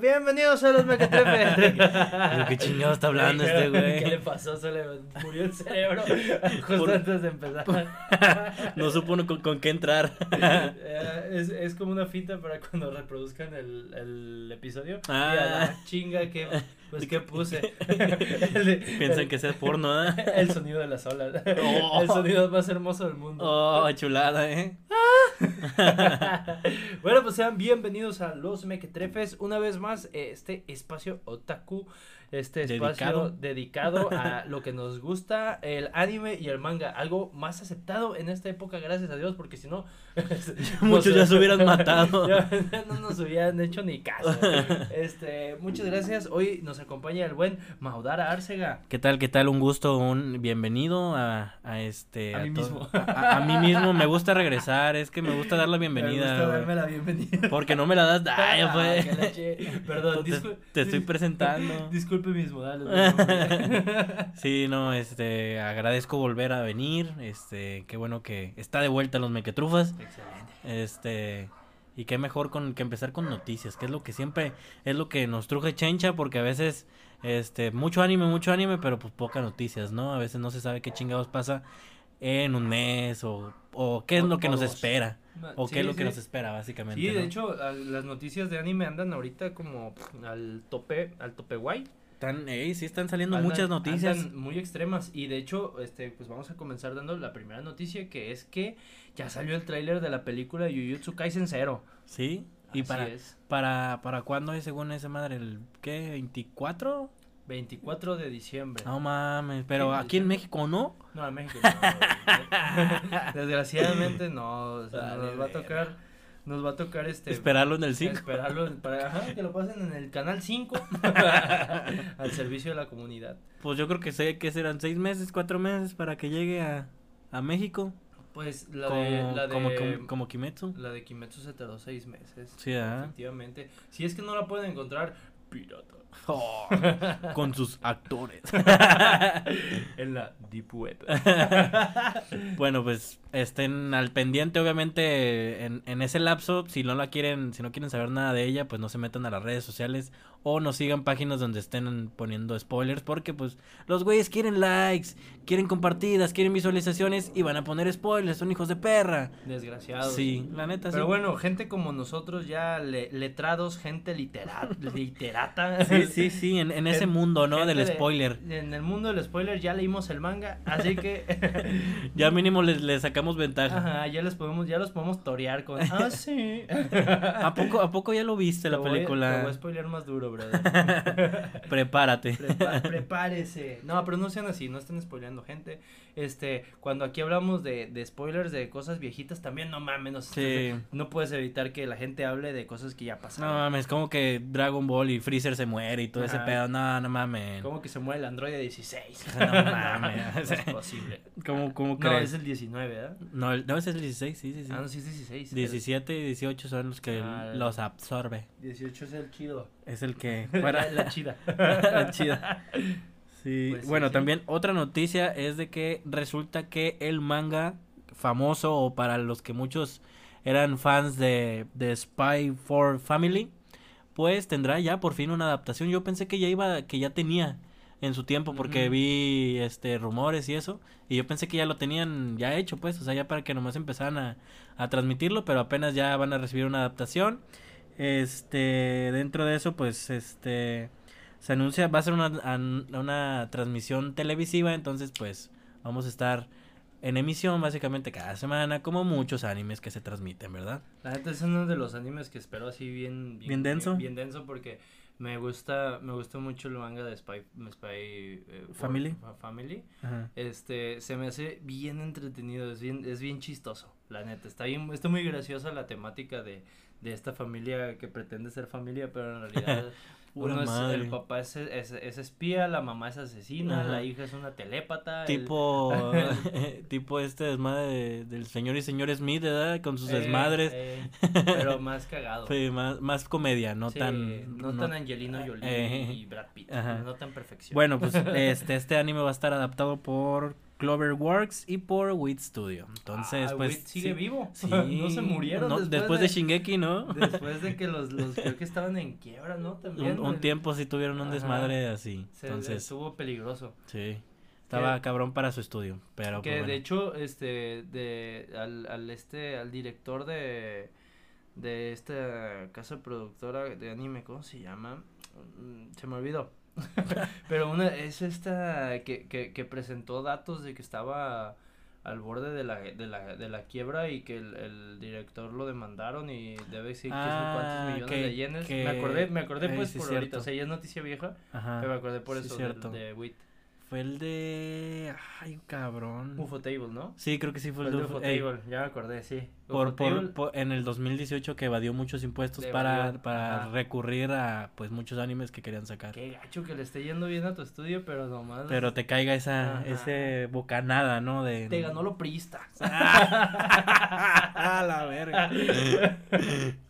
Bienvenidos a los mequetrefes. ¿Qué chingado está hablando este güey? ¿Qué le pasó? Se le murió el cerebro justo antes de empezar. no supo con, con qué entrar. Eh, es, es como una finta para cuando reproduzcan el, el episodio. Ah. Y a la chinga que pues qué puse. Piensan que sea porno, ¿eh? El sonido de las olas. Oh. El sonido más hermoso del mundo. Oh, chulada, ¿eh? bueno, pues sean bienvenidos a Los Mequetrefes. Una vez más, este espacio otaku este espacio dedicado. a lo que nos gusta, el anime y el manga, algo más aceptado en esta época, gracias a Dios, porque si no, muchos ya se hubieran matado. no nos hubieran hecho ni caso. Este, muchas gracias. Hoy nos acompaña el buen Maudara Arcega. ¿Qué tal? ¿Qué tal? Un gusto, un bienvenido a, a este a, mí mismo. A, mí mismo me gusta regresar, es que me gusta dar la bienvenida. Me gusta darme la bienvenida. Porque no me la das. Ay, ah, Perdón, te, te estoy presentando. Disculpe mis modales. sí, no, este, agradezco volver a venir, este, qué bueno que está de vuelta los mequetrufas. Excelente. Este, y qué mejor con que empezar con noticias, que es lo que siempre es lo que nos truje chencha porque a veces este mucho anime, mucho anime, pero pues pocas noticias, ¿no? A veces no se sabe qué chingados pasa en un mes o, o qué es lo que nos espera. O qué es lo que nos espera, básicamente. Sí, de hecho, las noticias de anime andan ahorita como al tope, al tope guay. Están, sí, están saliendo muchas noticias. muy extremas. Y de hecho, este, pues vamos a comenzar dando la primera noticia, que es que ya salió el tráiler de la película Jujutsu Kaisen Zero. Sí. ¿Y para, para, para cuándo es según esa madre? ¿El qué? ¿24? 24 de diciembre. No mames, pero aquí en México no. No, en México no. Desgraciadamente no. O sea, nos va a tocar nos va a tocar este esperarlo en el 5. Esperarlo para ajá, que lo pasen en el canal 5 al servicio de la comunidad. Pues yo creo que sé que serán seis meses, cuatro meses para que llegue a, a México. Pues la de la de como, como, Kimetsu. La de Kimetsu se tardó seis meses. Sí, ¿eh? efectivamente. Si es que no la pueden encontrar pirata. Oh, con sus actores. en la Deep Web. bueno, pues estén al pendiente, obviamente, en, en, ese lapso. Si no la quieren, si no quieren saber nada de ella, pues no se metan a las redes sociales o nos sigan páginas donde estén poniendo spoilers. Porque, pues, los güeyes quieren likes, quieren compartidas, quieren visualizaciones y van a poner spoilers. Son hijos de perra. Desgraciados. Sí, la neta, Pero bueno, gente como nosotros, ya letrados, gente literal, literata. Sí, sí, sí, en, en ese mundo, ¿no? Del spoiler. en el mundo del spoiler ya leímos el manga, así que. ya mínimo les, les sacamos ventaja. Ajá, ya les podemos, ya los podemos torear con. Ah, sí. ¿A poco, ¿A poco ya lo viste la película? te voy a spoiler más duro, brother. Prepárate. prepárese. No, pero no sean así, no estén spoileando gente. Este, cuando aquí hablamos de, de spoilers de cosas viejitas, también no mames, no, sí. no puedes evitar que la gente hable de cosas que ya pasaron. No mames, como que Dragon Ball y Freezer se muere y todo ese pedo, no, no mames. Como que se muere el Android 16. No mames. es posible. ¿Cómo, cómo No, es el 19, ¿verdad? No, no, es el 16, sí, sí, sí. Ah, no, sí es 16. 17 y 18 son los que ah, los absorbe. 18 es el chido. Es el que... Fuera... la, chida. la chida. Sí. Pues bueno, también otra noticia es de que resulta que el manga famoso o para los que muchos eran fans de, de Spy for Family, pues tendrá ya por fin una adaptación. Yo pensé que ya iba, que ya tenía en su tiempo porque vi este rumores y eso y yo pensé que ya lo tenían ya hecho pues o sea ya para que nomás empezaran a, a transmitirlo pero apenas ya van a recibir una adaptación este dentro de eso pues este se anuncia, va a ser una, una transmisión televisiva, entonces pues vamos a estar en emisión básicamente cada semana, como muchos animes que se transmiten, ¿verdad? La gente es uno de los animes que espero así bien... Bien, denso. Bien, denso porque me gusta me gustó mucho el manga de Spy, Spy eh, Family. Family. Este, se me hace bien entretenido, es bien, es bien chistoso, la neta. Está bien, está muy graciosa la temática de, de esta familia que pretende ser familia, pero en realidad Uno es, el papá es, es, espía, la mamá es asesina, la hija es una telépata. Tipo, tipo este desmadre del señor y señor Smith, ¿verdad? Con sus eh, desmadres. Eh, pero más cagado. más, más comedia, no tan... No, tan Angelino Jolie y Brad Pitt, no tan perfección. Bueno, pues este, este anime va a estar adaptado por Cloverworks y por Wit Studio. Entonces, Ah, pues. Wit sigue sí, vivo. sí, no se murieron no, después, después de, Shingeki, ¿no? Después de que los, los creo que estaban en quiebra, ¿no? También. un, tiempo sí tuvieron un Ajá. desmadre así. Se, Entonces, estuvo peligroso. sí. Estaba cabrón para su estudio. Pero que pues, de hecho, este, de, al, al este, al director de, de esta casa productora de anime, ¿cómo se llama? Mm, Se me olvidó. Pero una, es esta que, que, que presentó datos de que estaba al borde de la, de la, de la quiebra y que el, el director lo demandaron y debe decir que son Ah, cuántos millones que- de yenes. que- Me acordé, me acordé Ay, pues sí, por cierto. ahorita, o sea, ya es noticia vieja, Ajá. pero me acordé por sí, eso cierto. del- de WIT. Fue el de. Ay, cabrón. UFO Table, ¿no? Sí, creo que sí fue Fue el de de Ufo- ey, Table, ya me acordé, sí. Por, por- en el 2018 que evadió muchos impuestos para, para recurrir a pues muchos animes que querían sacar. Qué gacho que le esté yendo bien a tu estudio, pero nomás. Pero te caiga esa Ajá. ese bocanada, ¿no? De Te ganó lo prista. a la verga.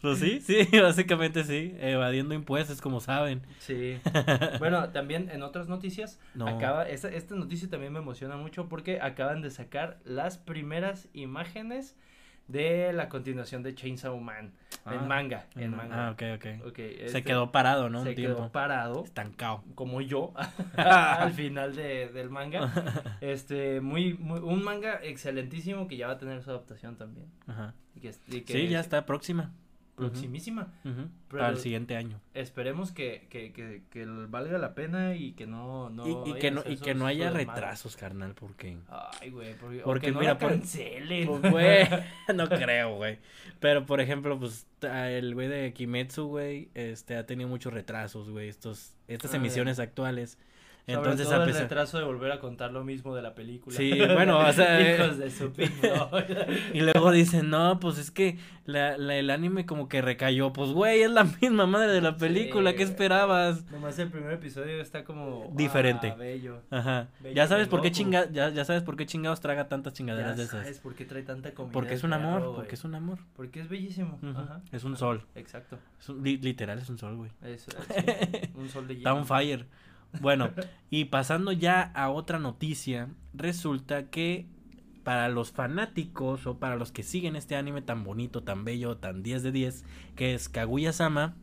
pues sí, sí, básicamente sí, evadiendo impuestos como saben. Sí. Bueno, también en otras noticias, No. acaba, esta, esta noticia también me emociona mucho porque acaban de sacar las primeras imágenes de la continuación de Chainsaw Man. Ah, en manga, en Ah, manga. ok, ok. Ok, Se este, quedó parado, ¿no? se Un quedó tiempo. parado. Estancado. como yo al final de, del manga este muy, muy un manga excelentísimo que ya va a tener su adaptación también Ajá. y que, y que Sí, ya es está próxima. Proximísima Pero- Para el siguiente año. esperemos que, que, que, que valga la pena y que no, no y, que no, y que no haya retrasos, carnal, porque... ay güey porque, no mira, la por- cancelen Pues, güey, no creo, güey. Pero, por ejemplo, pues, el güey de Kimetsu, güey, este, ha tenido muchos retrasos, güey, estos, estas Ah, emisiones actuales. Sobre Entonces, todo a el pesar... retraso de volver a contar lo mismo de la película Sí, bueno, o sea, eh, hijos de su. Y luego dicen, no, pues es que la, la- el anime como que recayó. Pues, güey, es la misma madre de la película, Sí, ¿qué esperabas? nomás el primer episodio está como Diferente. ah, bello Ajá. Bello Ya sabes por qué chinga, ya, ya sabes por qué chingados traga tantas Ya chingaderas de esas. sabes por qué trae tanta comida. Porque el es un amor, perro, porque es un amor. Porque es bellísimo. Ajá. es un sol. Exacto. Es un- li- literal, es un sol, güey. Es, es un sol de Está on hielo. fire. Bueno, y pasando ya a otra noticia, resulta que para los fanáticos o para los que siguen este anime tan bonito, tan bello, tan 10 de 10, que es Kaguya-sama,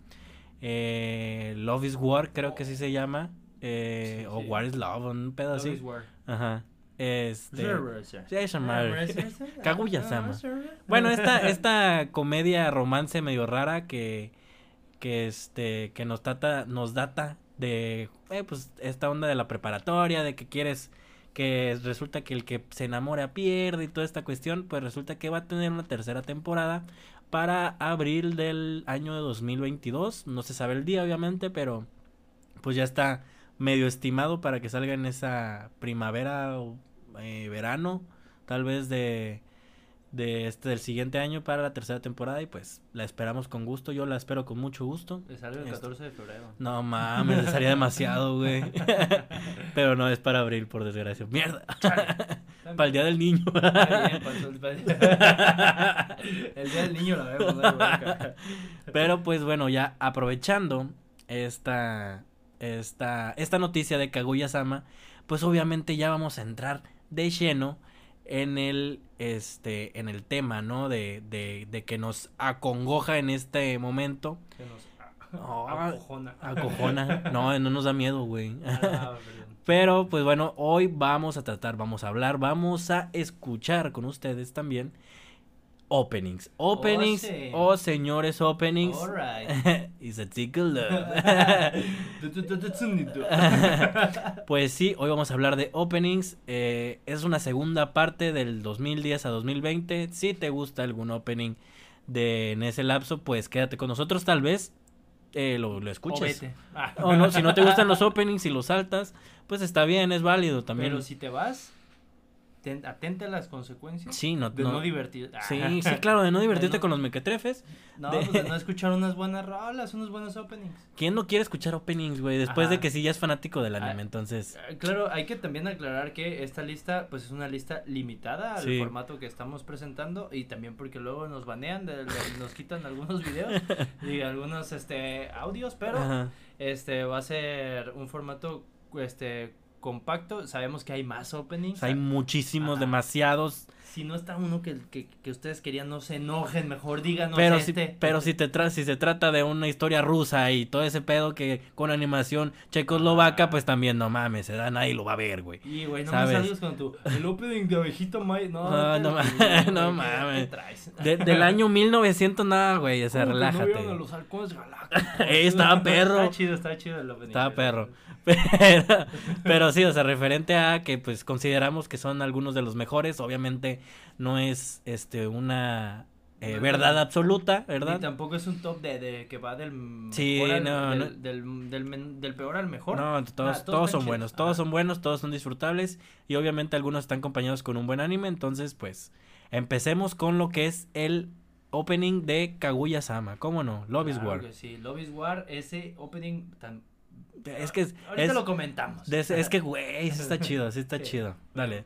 eh, Love is War, creo que así se llama, eh, Sí, o sí. War is Love, un pedo Love así. is war. Ajá. Este. Sí, Sí, esa madre. Kaguya-sama. Bueno, esta, esta comedia romance medio rara que, que este, que nos data, nos data de, eh, pues, esta onda de la preparatoria, de que quieres, que resulta que el que se enamora pierde y toda esta cuestión, pues resulta que va a tener una tercera temporada para abril del año de 2022, no se sabe el día obviamente, pero pues ya está medio estimado para que salga en esa primavera o eh, verano, tal vez de de este del siguiente año para la tercera temporada y pues la esperamos con gusto, yo la espero con mucho gusto. Le sale el Este. 14 de febrero. No mames, le sería demasiado, güey. Pero no es para abril, por desgracia. Mierda. Para el día del niño. Está bien, pasó el- El día del niño la vemos. Pero pues bueno, ya aprovechando esta esta esta noticia de Kaguya-sama, pues obviamente ya vamos a entrar de lleno en el este en el tema, ¿no? De, de, de que nos acongoja en este momento. Que nos Oh, acojona. Acojona. No, no nos da miedo, güey. Ah. Pero pues bueno, hoy vamos a tratar, vamos a hablar, vamos a escuchar con ustedes también openings. Openings, sí. oh señores openings. Alright. Is a tickle love. Pues sí, hoy vamos a hablar de openings. eh, es una segunda parte del 2010 a 2020. Si te gusta algún opening de en ese lapso, pues quédate con nosotros tal vez. eh, lo, lo O escuches. vete. Ah. O no, si no te gustan los openings y los saltas, pues está bien, es válido también. Pero si te vas, ten- atente a las consecuencias Sí, no, de no- no, divertir. Ah. Sí, sí, claro, de no divertirte no- con los mequetrefes. No, de- pues de no escuchar unas buenas rolas, unos buenos openings. ¿Quién no quiere escuchar openings, güey? Después de que sí ya es fanático del anime, Ah, entonces. Ah, Claro, hay que también aclarar que esta lista, pues es una lista limitada al Sí. formato que estamos presentando y también porque luego nos banean, de- nos quitan algunos videos y algunos este audios, pero Ajá. este va a ser un formato este compacto. Sabemos que hay más openings. Hay muchísimos, demasiados si no está uno que, que, que, ustedes querían, no se enojen, mejor díganos pero este. Si, pero si, te tra si se trata de una historia rusa y todo ese pedo que con animación checoslovaca, pues también no mames, se da nadie lo va a ver, güey. Y güey, no me salgas con tu el opening de abejito May, no. No, no, mames, no mames. De, del año 1900 nada, güey, o sea, relájate. No los halcones galácticos. estaba perro. Estaba chido, estaba chido el opening. Estaba perro. Pero, pero sí, o sea, referente a que pues consideramos que son algunos de los mejores, obviamente no es este una eh, verdad absoluta, ¿verdad? Y tampoco es un top de, de que va del sí, mejor no, al, no. Del, del, del, peor al mejor. No, todos, todos, son buenos, todos son buenos, todos son disfrutables y obviamente algunos están acompañados con un buen anime, entonces pues empecemos con lo que es el opening de Kaguya-sama, ¿cómo no? Love is War. Sí, Love is War, ese opening tan es que es, Ahorita lo comentamos. Es, es que, güey, está chido, sí está sí. chido. Dale,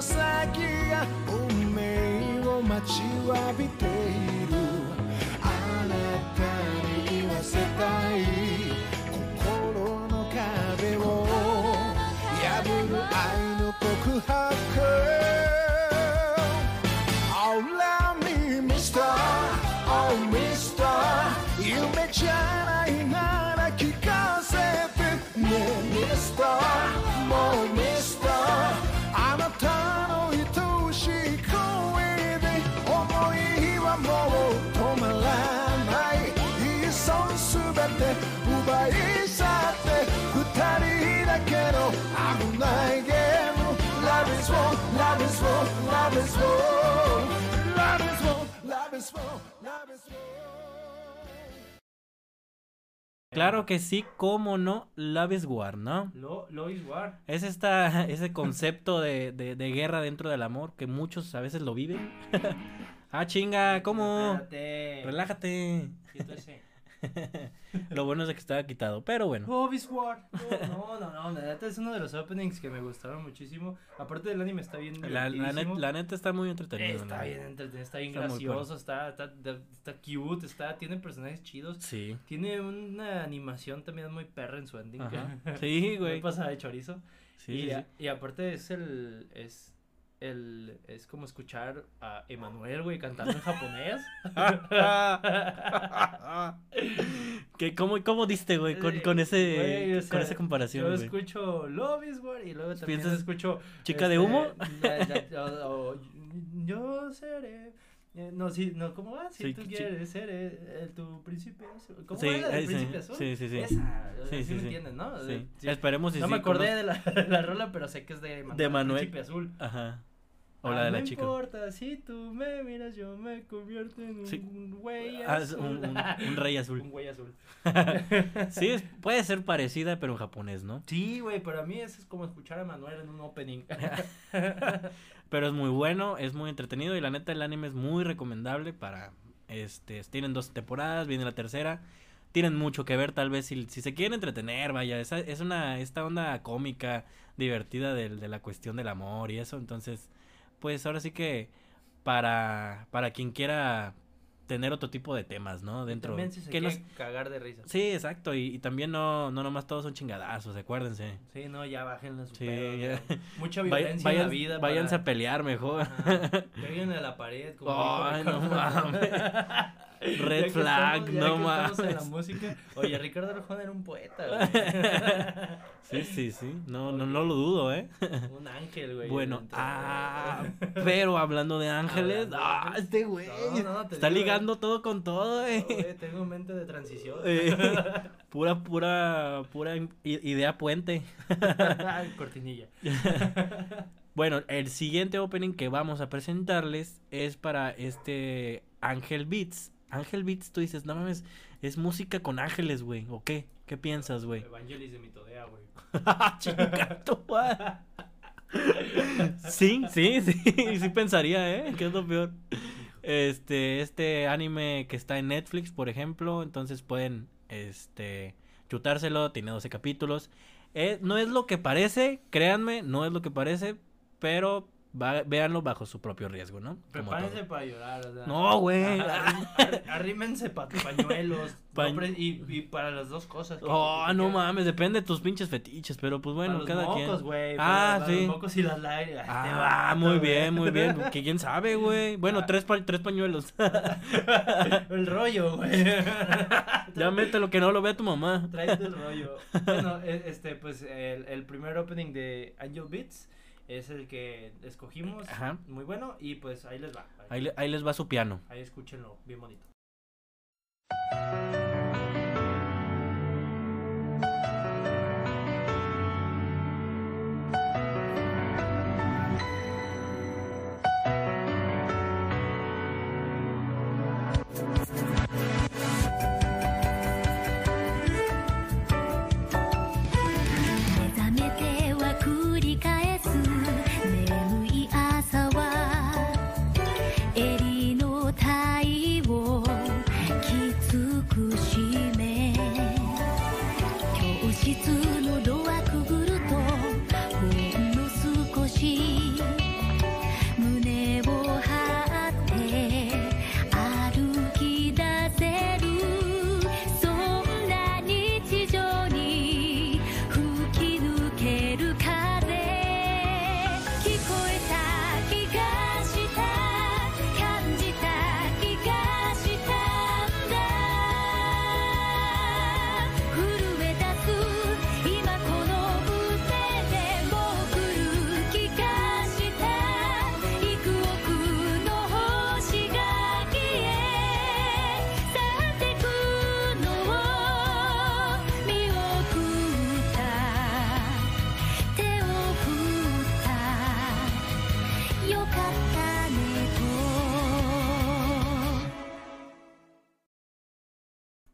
先が運命を待ちわびている。あなたに言わせたい。心の壁を破る愛の告白。Claro que sí, cómo no, Love is War, ¿no? Lo, Love is War. Es esta, ese concepto de, de, de, guerra dentro del amor que muchos a veces lo viven. ah, chinga, ¿cómo? Espérate. Relájate. Lo bueno es que estaba quitado, pero bueno. Love is War. No, no, no, la neta es uno de los openings que me gustaron muchísimo. Aparte del anime está bien la, la, net, la neta está muy entretenido. Está ¿no? bien entretenido, está bien está gracioso, está, está, está, cute, está, tiene personajes chidos. Sí. Tiene una animación también muy perra en su ending. Sí, güey. pasa de chorizo. Sí, y, sí. y aparte es el, es el es como escuchar a Emanuel, güey, cantando en japonés. ¿Qué, cómo, ¿Cómo diste, güey, con, con ese Güey, o sea, con esa comparación, Yo güey? escucho Love is War y luego también ¿Piensas escucho chica de humo? la- la- o- o- yo seré eh, no, sí, no, ¿cómo va? Si Sí, tú quieres ser eh, el, tu príncipe azul. ¿Cómo Sí, era? ¿El sí, príncipe azul? sí, sí, sí. Esa, Sí, sí, me sí. entienden, ¿no? Sí. Esperemos y No me acordé conoz- de la, de la rola, pero sé que es de Manuel. De Manuel. El príncipe azul. Ajá. O Ah, la de la no chica. importa, si tú me miras, yo me convierto en Sí. un güey Ah, azul. un, un- un rey azul. Un güey azul. sí, es- puede ser parecida, pero en japonés, ¿no? Sí, güey, pero a mí eso es como escuchar a Manuel en un opening. Pero es muy bueno, es muy entretenido y la neta el anime es muy recomendable para este tienen dos temporadas, viene la tercera. Tienen mucho que ver, tal vez si, si se quieren entretener, vaya, esa, es una esta onda cómica, divertida de, de la cuestión del amor y eso, entonces, pues ahora sí que para para quien quiera tener otro tipo de temas, ¿no? Dentro También si se que nos- cagar de risa. Sí, exacto, y, y también no no nomás todos son chingadazos, acuérdense. Sí, no, ya bájenle su Sí, pedo, ya. Mucha violencia en la vida. váyanse para- a pelear mejor. Ajá, Péguen a la pared. Como dijo no mames. Red flag, estamos- no en la música. Oye, Ricardo Arjona era un poeta, güey. Sí, sí, sí. No, no, no lo dudo, ¿eh? un ángel, güey. Bueno, ah, pero hablando de ángeles, Hablando ah, este güey No, no, te está digo, ligando todo con todo, eh. güey, tengo mente de transición. Eh, pura, pura, pura idea puente. Cortinilla. Bueno, el siguiente opening que vamos a presentarles es para este Ángel Beats. Ángel Beats, tú dices, no mames, es música con ángeles, güey. ¿O qué? ¿Qué piensas, güey? Evangelis de Mitodea, güey. Chinga tu madre. Sí, sí, sí, sí pensaría, ¿eh? Que es lo peor. Este, este anime que está en Netflix, por ejemplo, entonces pueden, este, chutárselo, tiene 12 capítulos. Eh, no es lo que parece, créanme, no es lo que parece, pero va, véanlo bajo su propio riesgo, ¿no? Prepárense para llorar, o sea. No, güey. Arrí- arrí- Arrímense pa- pañuelos. Pañ- no y, y para las dos cosas. Oh, que- no mames, depende de tus pinches fetiches, pero pues bueno, para los cada mocos, quien. güey. Ah, para, para sí. Los mocos y las lágrimas. Este Ah, vato, muy bien, muy bien. Que quién sabe, güey. Bueno, tres, pa- tres pañuelos. el rollo, güey. ya mételo que no lo vea tu mamá. Traes el rollo. Bueno, e- este, pues el, el primer opening de Angel Beats es el que escogimos. Ajá. Muy bueno. Y pues ahí les va. Ahí, le- ahí les va su piano. Ahí escúchenlo, bien bonito.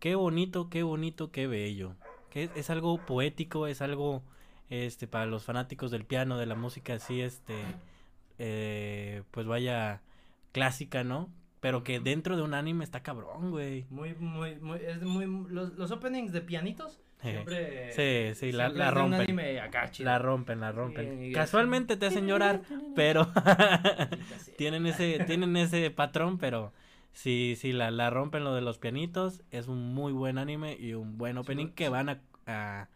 Qué bonito, qué bonito, qué bello. Que es, es algo poético, es algo, este, para los fanáticos del piano, de la música así, este, eh, pues vaya, clásica, ¿no? Pero que dentro de un anime está cabrón, güey. Muy, muy, muy, es muy, los, los openings de pianitos siempre. Sí, sí, la, la rompen. anime acá. La rompen, la rompen. Sí, Casualmente te hacen llorar, pero tienen ese, tienen ese patrón, pero sí, sí, la, la rompen lo de los pianitos. Es un muy buen anime y un buen opening que van a, a,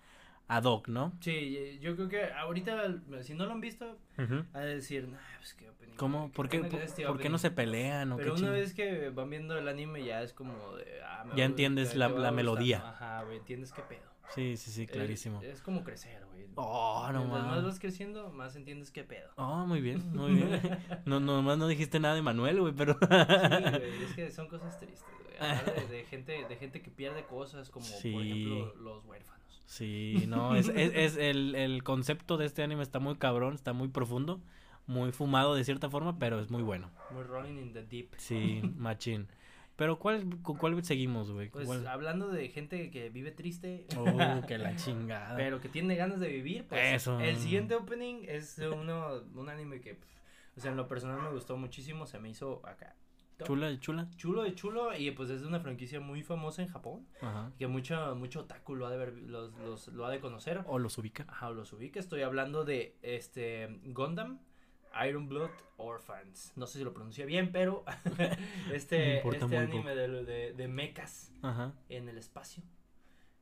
a Doc, ¿no? Sí, yo creo que ahorita, si no lo han visto, Ujú. a decir, nah, pues qué opening. ¿Cómo? ¿Por qué, por, este por qué no opening". se pelean o Pero qué una vez que van viendo el anime ya es como de, ah, Ya entiendes la- la melodía. Ajá, güey, entiendes qué pedo. Sí, sí, sí, Es- clarísimo. Es, como crecer, güey. Oh, no Mientras más vas creciendo, más entiendes qué pedo. Oh, muy bien, muy bien. No, nomás no dijiste nada de Manuel, güey, pero... Sí, güey, es que son cosas tristes, güey. De, de gente, de gente que pierde cosas como, Sí. por ejemplo, los huérfanos. Sí, no, es, es, es el, el concepto de este anime está muy cabrón, está muy profundo, muy fumado de cierta forma, pero es muy bueno. Muy rolling in the deep. Sí, machín. Pero ¿cuál, ¿con cuál seguimos, güey? ¿Con Pues cuál? hablando de gente que vive triste, Oh, que la chingada. pero que tiene ganas de vivir, pues Eso. el siguiente opening es uno, un anime que, pf, o sea, en lo personal me gustó muchísimo, se me hizo acá. top. Chula, chula. Chulo de chulo y pues es de una franquicia muy famosa en Japón, Ajá. que mucho, mucho otaku lo ha de ver, los, los, lo ha de conocer. O los ubica. Ajá, los ubica. Estoy hablando de este Gundam Iron Blood Orphans. No sé si lo pronuncié bien, pero este, este anime de, de, de mechas Ajá. en el espacio.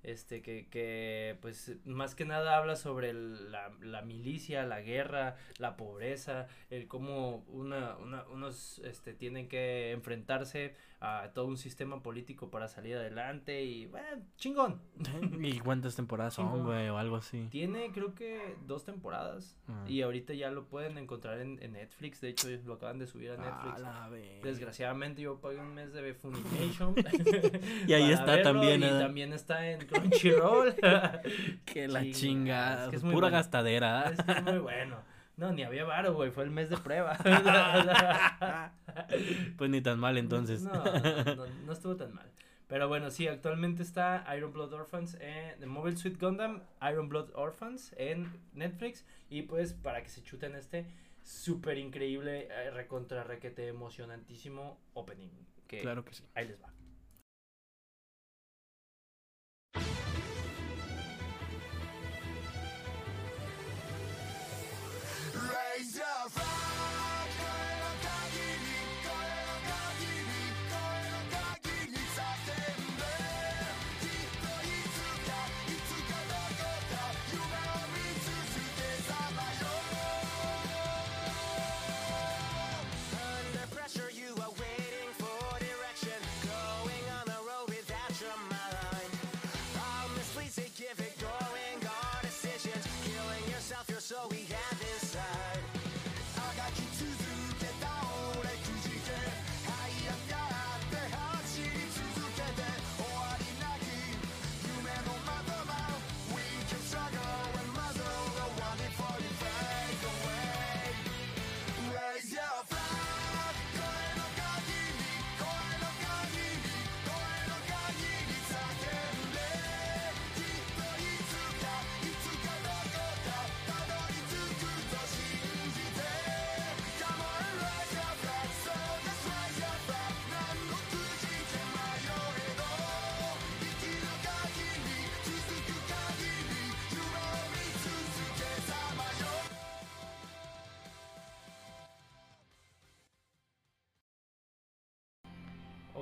Este que, que pues más que nada habla sobre el- la, la milicia, la guerra, la pobreza, el cómo una, una, unos este, tienen que enfrentarse a todo un sistema político para salir adelante y bueno, chingón. ¿Y cuántas temporadas son, güey? O algo así. Tiene creo que dos temporadas Ah. y ahorita ya lo pueden encontrar en, en Netflix. De hecho, lo acaban de subir a Netflix. Desgraciadamente yo pagué un mes de Funimation. Y ahí está verlo, también, Y ¿eh? también está en Crunchyroll. Que la chingada. es que es Pura gastadera. es, es muy bueno. No, ni había varo, güey, fue el mes de prueba. Pues ni tan mal entonces. No, no, no, no estuvo tan mal. Pero bueno, sí, actualmente está Iron Blood Orphans en The Mobile Suit Gundam, Iron Blood Orphans en Netflix. Y pues para que se chuten este súper increíble, eh, recontra requete emocionantísimo opening. Que Claro que sí. Ahí les va.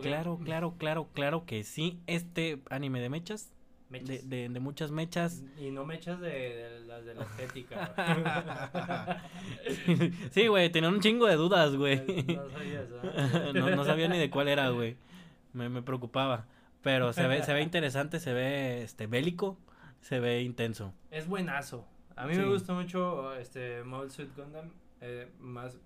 Claro, claro, claro, claro que sí. Este anime de mechas, mechas. de, de, de muchas mechas. Y no mechas de, de las de la estética. sí, güey, tenía un chingo de dudas, güey. No sabías, ¿verdad? no, no sabía ni de cuál era, güey. Me, me preocupaba. Pero se ve, se ve interesante, se ve este bélico, se ve intenso. Es buenazo. A mí Sí. me gustó mucho este Mobile Suit Gundam, eh, más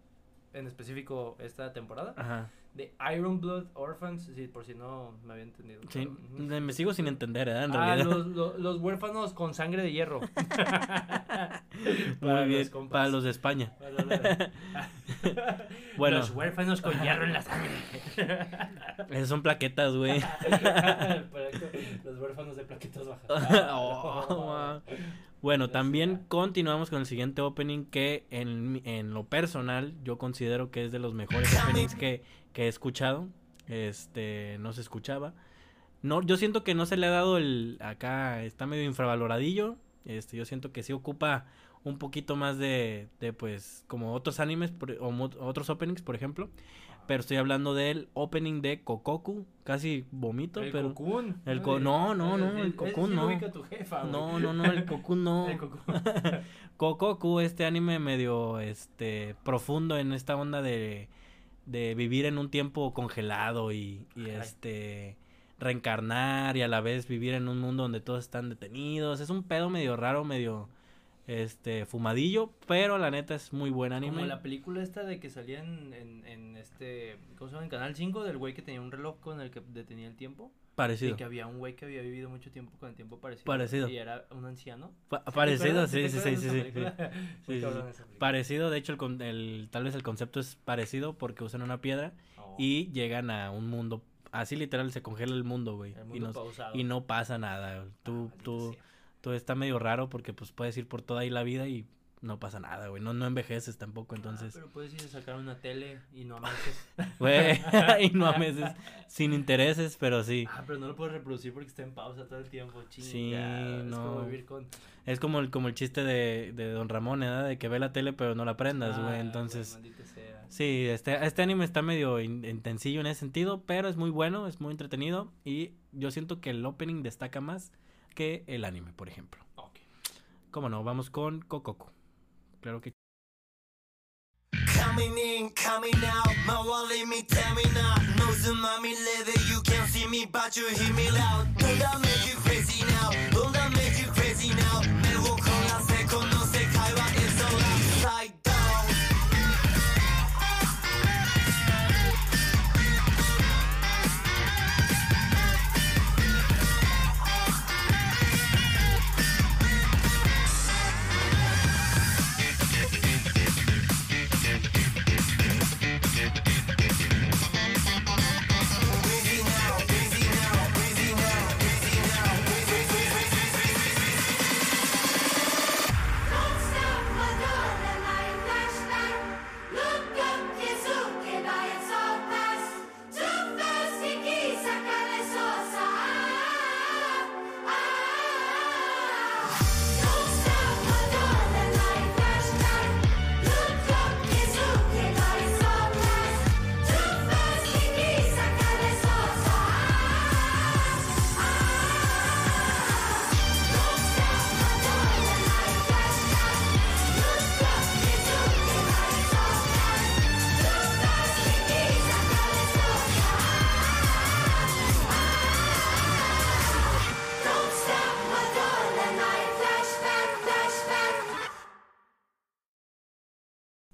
en específico esta temporada. Ajá. De Iron Blood Orphans, sí, por si no me había entendido. Sí, me sigo sin entender, ¿eh? En Ah, realidad. los, los, los huérfanos con sangre de hierro. Muy Para bien, los compas. para los de España. Bueno. Los huérfanos con hierro en la sangre. Esas son plaquetas, güey. Los huérfanos de plaquetas bajas. Oh, Bueno, también continuamos con el siguiente opening que en, en lo personal yo considero que es de los mejores openings que, que he escuchado. Este, no se escuchaba. No, yo siento que no se le ha dado el acá está medio infravaloradillo. Este, yo siento que sí ocupa un poquito más de, de pues como otros animes por- o mo- otros openings, por ejemplo. Pero estoy hablando del opening de Kokoku, casi vomito, El pero Cocoon. el co- no, no, no, el Ese Cocoon sí lo no. tu jefa, no, no, no, el Cocoon no. El Cocoon. Kokoku, este anime medio este profundo en esta onda de, de vivir en un tiempo congelado y, este reencarnar y a la vez vivir en un mundo donde todos están detenidos. Es un pedo medio raro, medio este fumadillo, pero la neta es muy buen anime. Como la película esta de que salía en, en, en este, ¿cómo se llama? En Canal 5 del güey que tenía un reloj con el que detenía el tiempo. Parecido. Y que había un güey que había vivido mucho tiempo con el tiempo parecido. Parecido. Y era un anciano. Pa- ¿Te parecido, sí, ¿Te sí, sí, sí, sí, sí. Sí. Parecido, de hecho, el, con- el, tal vez el concepto es parecido porque usan una piedra Oh, y llegan a un mundo, así literal se congela el mundo, güey. el Y, mundo no, pausado. y no pasa nada. güey. Ah, Tú, tú, tú está medio raro porque pues puedes ir por toda ahí la vida y no pasa nada, güey. No, no envejeces tampoco, entonces. Ah, pero puedes ir a sacar una tele y no amantes. Güey, y no a veces sin intereses, pero sí. Ah, pero no lo puedes reproducir porque está en pausa todo el tiempo, chinga. Sí, Es no. como vivir con... Es como el, como el chiste de, de Don Ramón, ¿verdad? De que ve la tele pero no la prendas, güey. Ah, Entonces, sea. sí, este, este anime está medio in- intensillo en ese sentido, pero es muy bueno, es muy entretenido y yo siento que el opening destaca más que el anime, por ejemplo. Ok. ¿Cómo no? Vamos con Kokoku. Claro que Coming in, coming out, my wallet me tell me now. No tsunami leather, you can see me, but you hear me loud. Don't that make you crazy now? Don't that make you crazy now? Me walk on la second, no se caiga, it's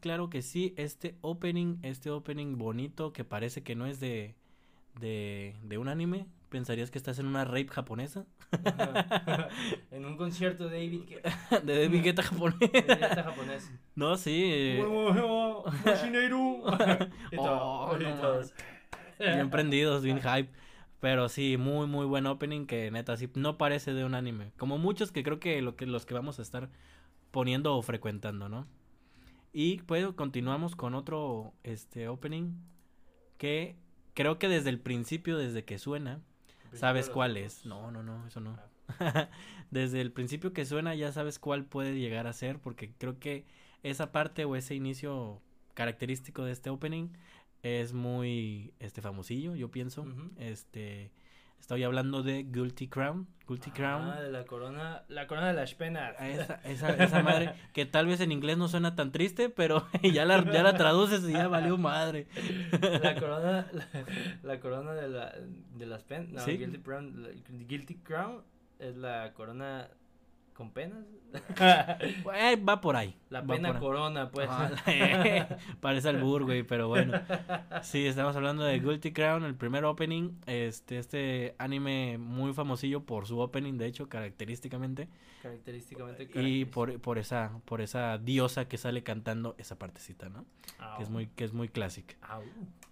claro que sí. Este opening, este opening bonito que parece que no es de, de, de un anime. Pensarías que estás en una rape japonesa. en un concierto de David Guetta. de David Guetta japonés. De Guetta japonés. No, sí. eh, Oh, no bien prendidos, bien hype. Pero sí, muy, muy buen opening que neta, sí, no parece de un anime. Como muchos que creo que, lo que los que vamos a estar poniendo o frecuentando, ¿no? Y pues continuamos con otro este opening que creo que desde el principio, desde que suena, sabes cuál es. No, no, no, eso no. desde el principio que suena ya sabes cuál puede llegar a ser porque creo que esa parte o ese inicio característico de este opening es muy este famosillo, yo pienso. Este estoy hablando de Guilty Crown, Guilty Crown. Ah, de la corona, la corona de las penas. Esa, esa, esa madre que tal vez en inglés no suena tan triste, pero ya la, ya la traduces y ya valió madre. La corona, la, la corona de, la, de las penas. No, Sí. Guilty, Crown, Guilty Crown es la corona con penas. Eh, va por ahí. La pena corona, pues. Ah, Parece albur, güey, pero bueno. Sí, estamos hablando de Guilty Crown, el primer opening. Este, este anime muy famosillo por su opening, de hecho, característicamente. Característicamente. Y por, por esa, por esa diosa que sale cantando esa partecita, ¿no? Au. Que es muy, que es muy clásica.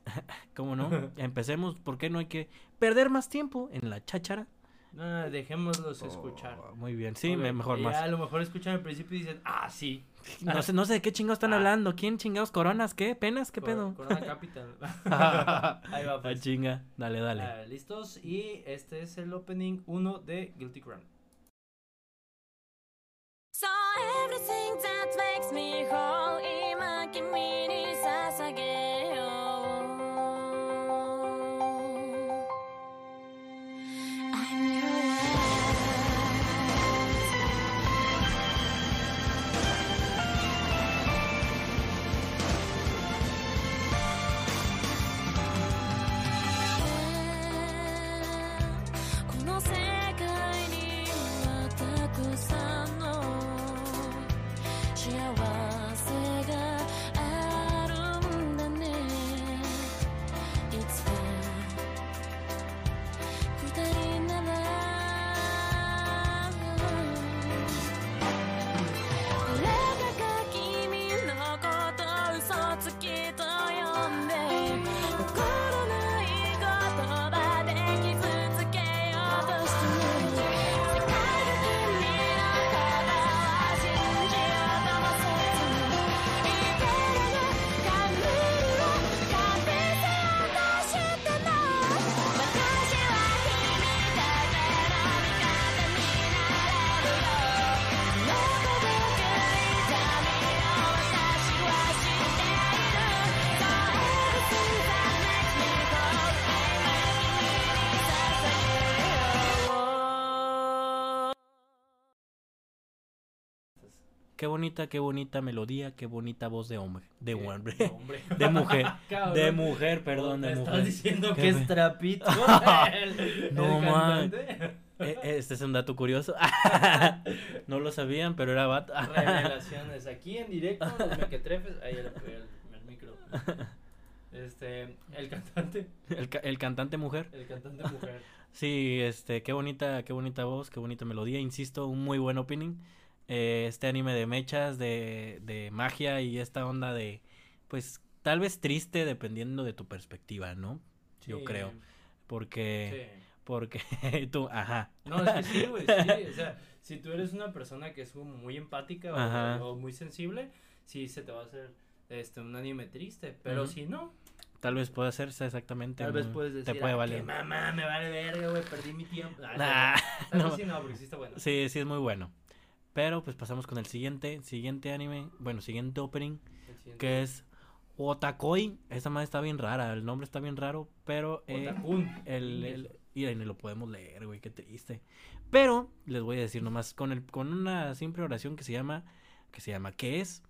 ¿Cómo no? Empecemos, ¿por qué no hay que perder más tiempo en la cháchara? No, dejémoslos oh, escuchar. Muy bien, sí, mejor eh, más. A lo mejor escuchan al principio y dicen, ah, sí. No sé, no sé de qué chingados están ah. hablando. ¿Quién chingados? ¿Coronas? ¿Qué? ¿Penas? ¿Qué Cor pedo? Corona Capital. Ahí va, ah, pues. La chinga. Dale, dale. Ah, listos. Y este es el opening 1 de Guilty Crown. So everything that makes me whole, Qué bonita, qué bonita melodía, qué bonita voz de hombre. De hombre. De mujer. Cabrón. De mujer, perdón, Me de estás mujer. diciendo Qué que es trapito. el, No, el man. cantante. Eh, Este es un dato curioso. no lo sabían, pero era vato. Revelaciones. Aquí en directo, los mequetrefes. Ahí el, el, el micro. Este, el cantante. El, el cantante mujer. El cantante mujer. Sí, este, qué bonita, qué bonita voz, qué bonita melodía, insisto, un muy buen opening. Eh, este anime de mechas, de, de magia y esta onda de, pues, tal vez triste dependiendo de tu perspectiva, ¿no? Yo creo. Porque, Sí. porque tú, ajá. No, es que sí, güey, sí. O sea, si tú eres una persona que es muy empática o, o muy sensible, sí se te va a hacer este un anime triste. Pero si no, Tal vez puede hacerse exactamente. tal vez puedes decir, Te puede "Ah, valer. que mamá, me vale verga, güey, perdí mi tiempo. Ah, Nah, no. sí, no, porque sí está bueno. Sí, sí es muy bueno. Pero pues pasamos con el siguiente, siguiente anime, bueno, siguiente opening, siguiente. que es Otakoi. Esa madre está bien rara, el nombre está bien raro, pero eh, Otakun. el, el y ahí ni lo podemos leer, güey, qué triste. Pero les voy a decir nomás con el con una simple oración que se llama que se llama ¿qué es?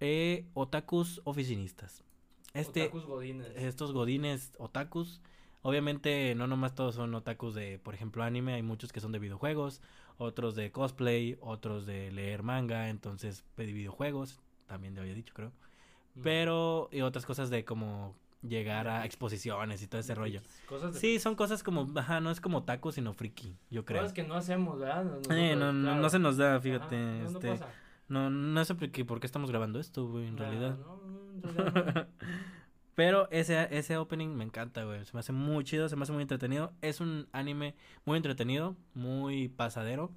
Eh, otakus oficinistas. Este Otakus Godines. estos godines otakus. Obviamente no nomás todos son otakus de, por ejemplo, anime, hay muchos que son de videojuegos, otros de cosplay, otros de leer manga, entonces de videojuegos, también te había dicho, creo. Pero, y otras cosas de como llegar a exposiciones y todo ese rollo. Cosas de Sí, son cosas como, ajá, no es como taco, sino friki, yo creo. Cosas que no hacemos, ¿verdad? Nosotros, Eh, no, no, claro. no se nos da, Ajá, fíjate, no, no este, no, no sé por qué, por qué estamos grabando esto, güey, en Ah, realidad. no, no, en realidad no. Pero ese, ese opening me encanta, güey. Se me hace muy chido, se me hace muy entretenido. Es un anime muy entretenido, muy pasadero.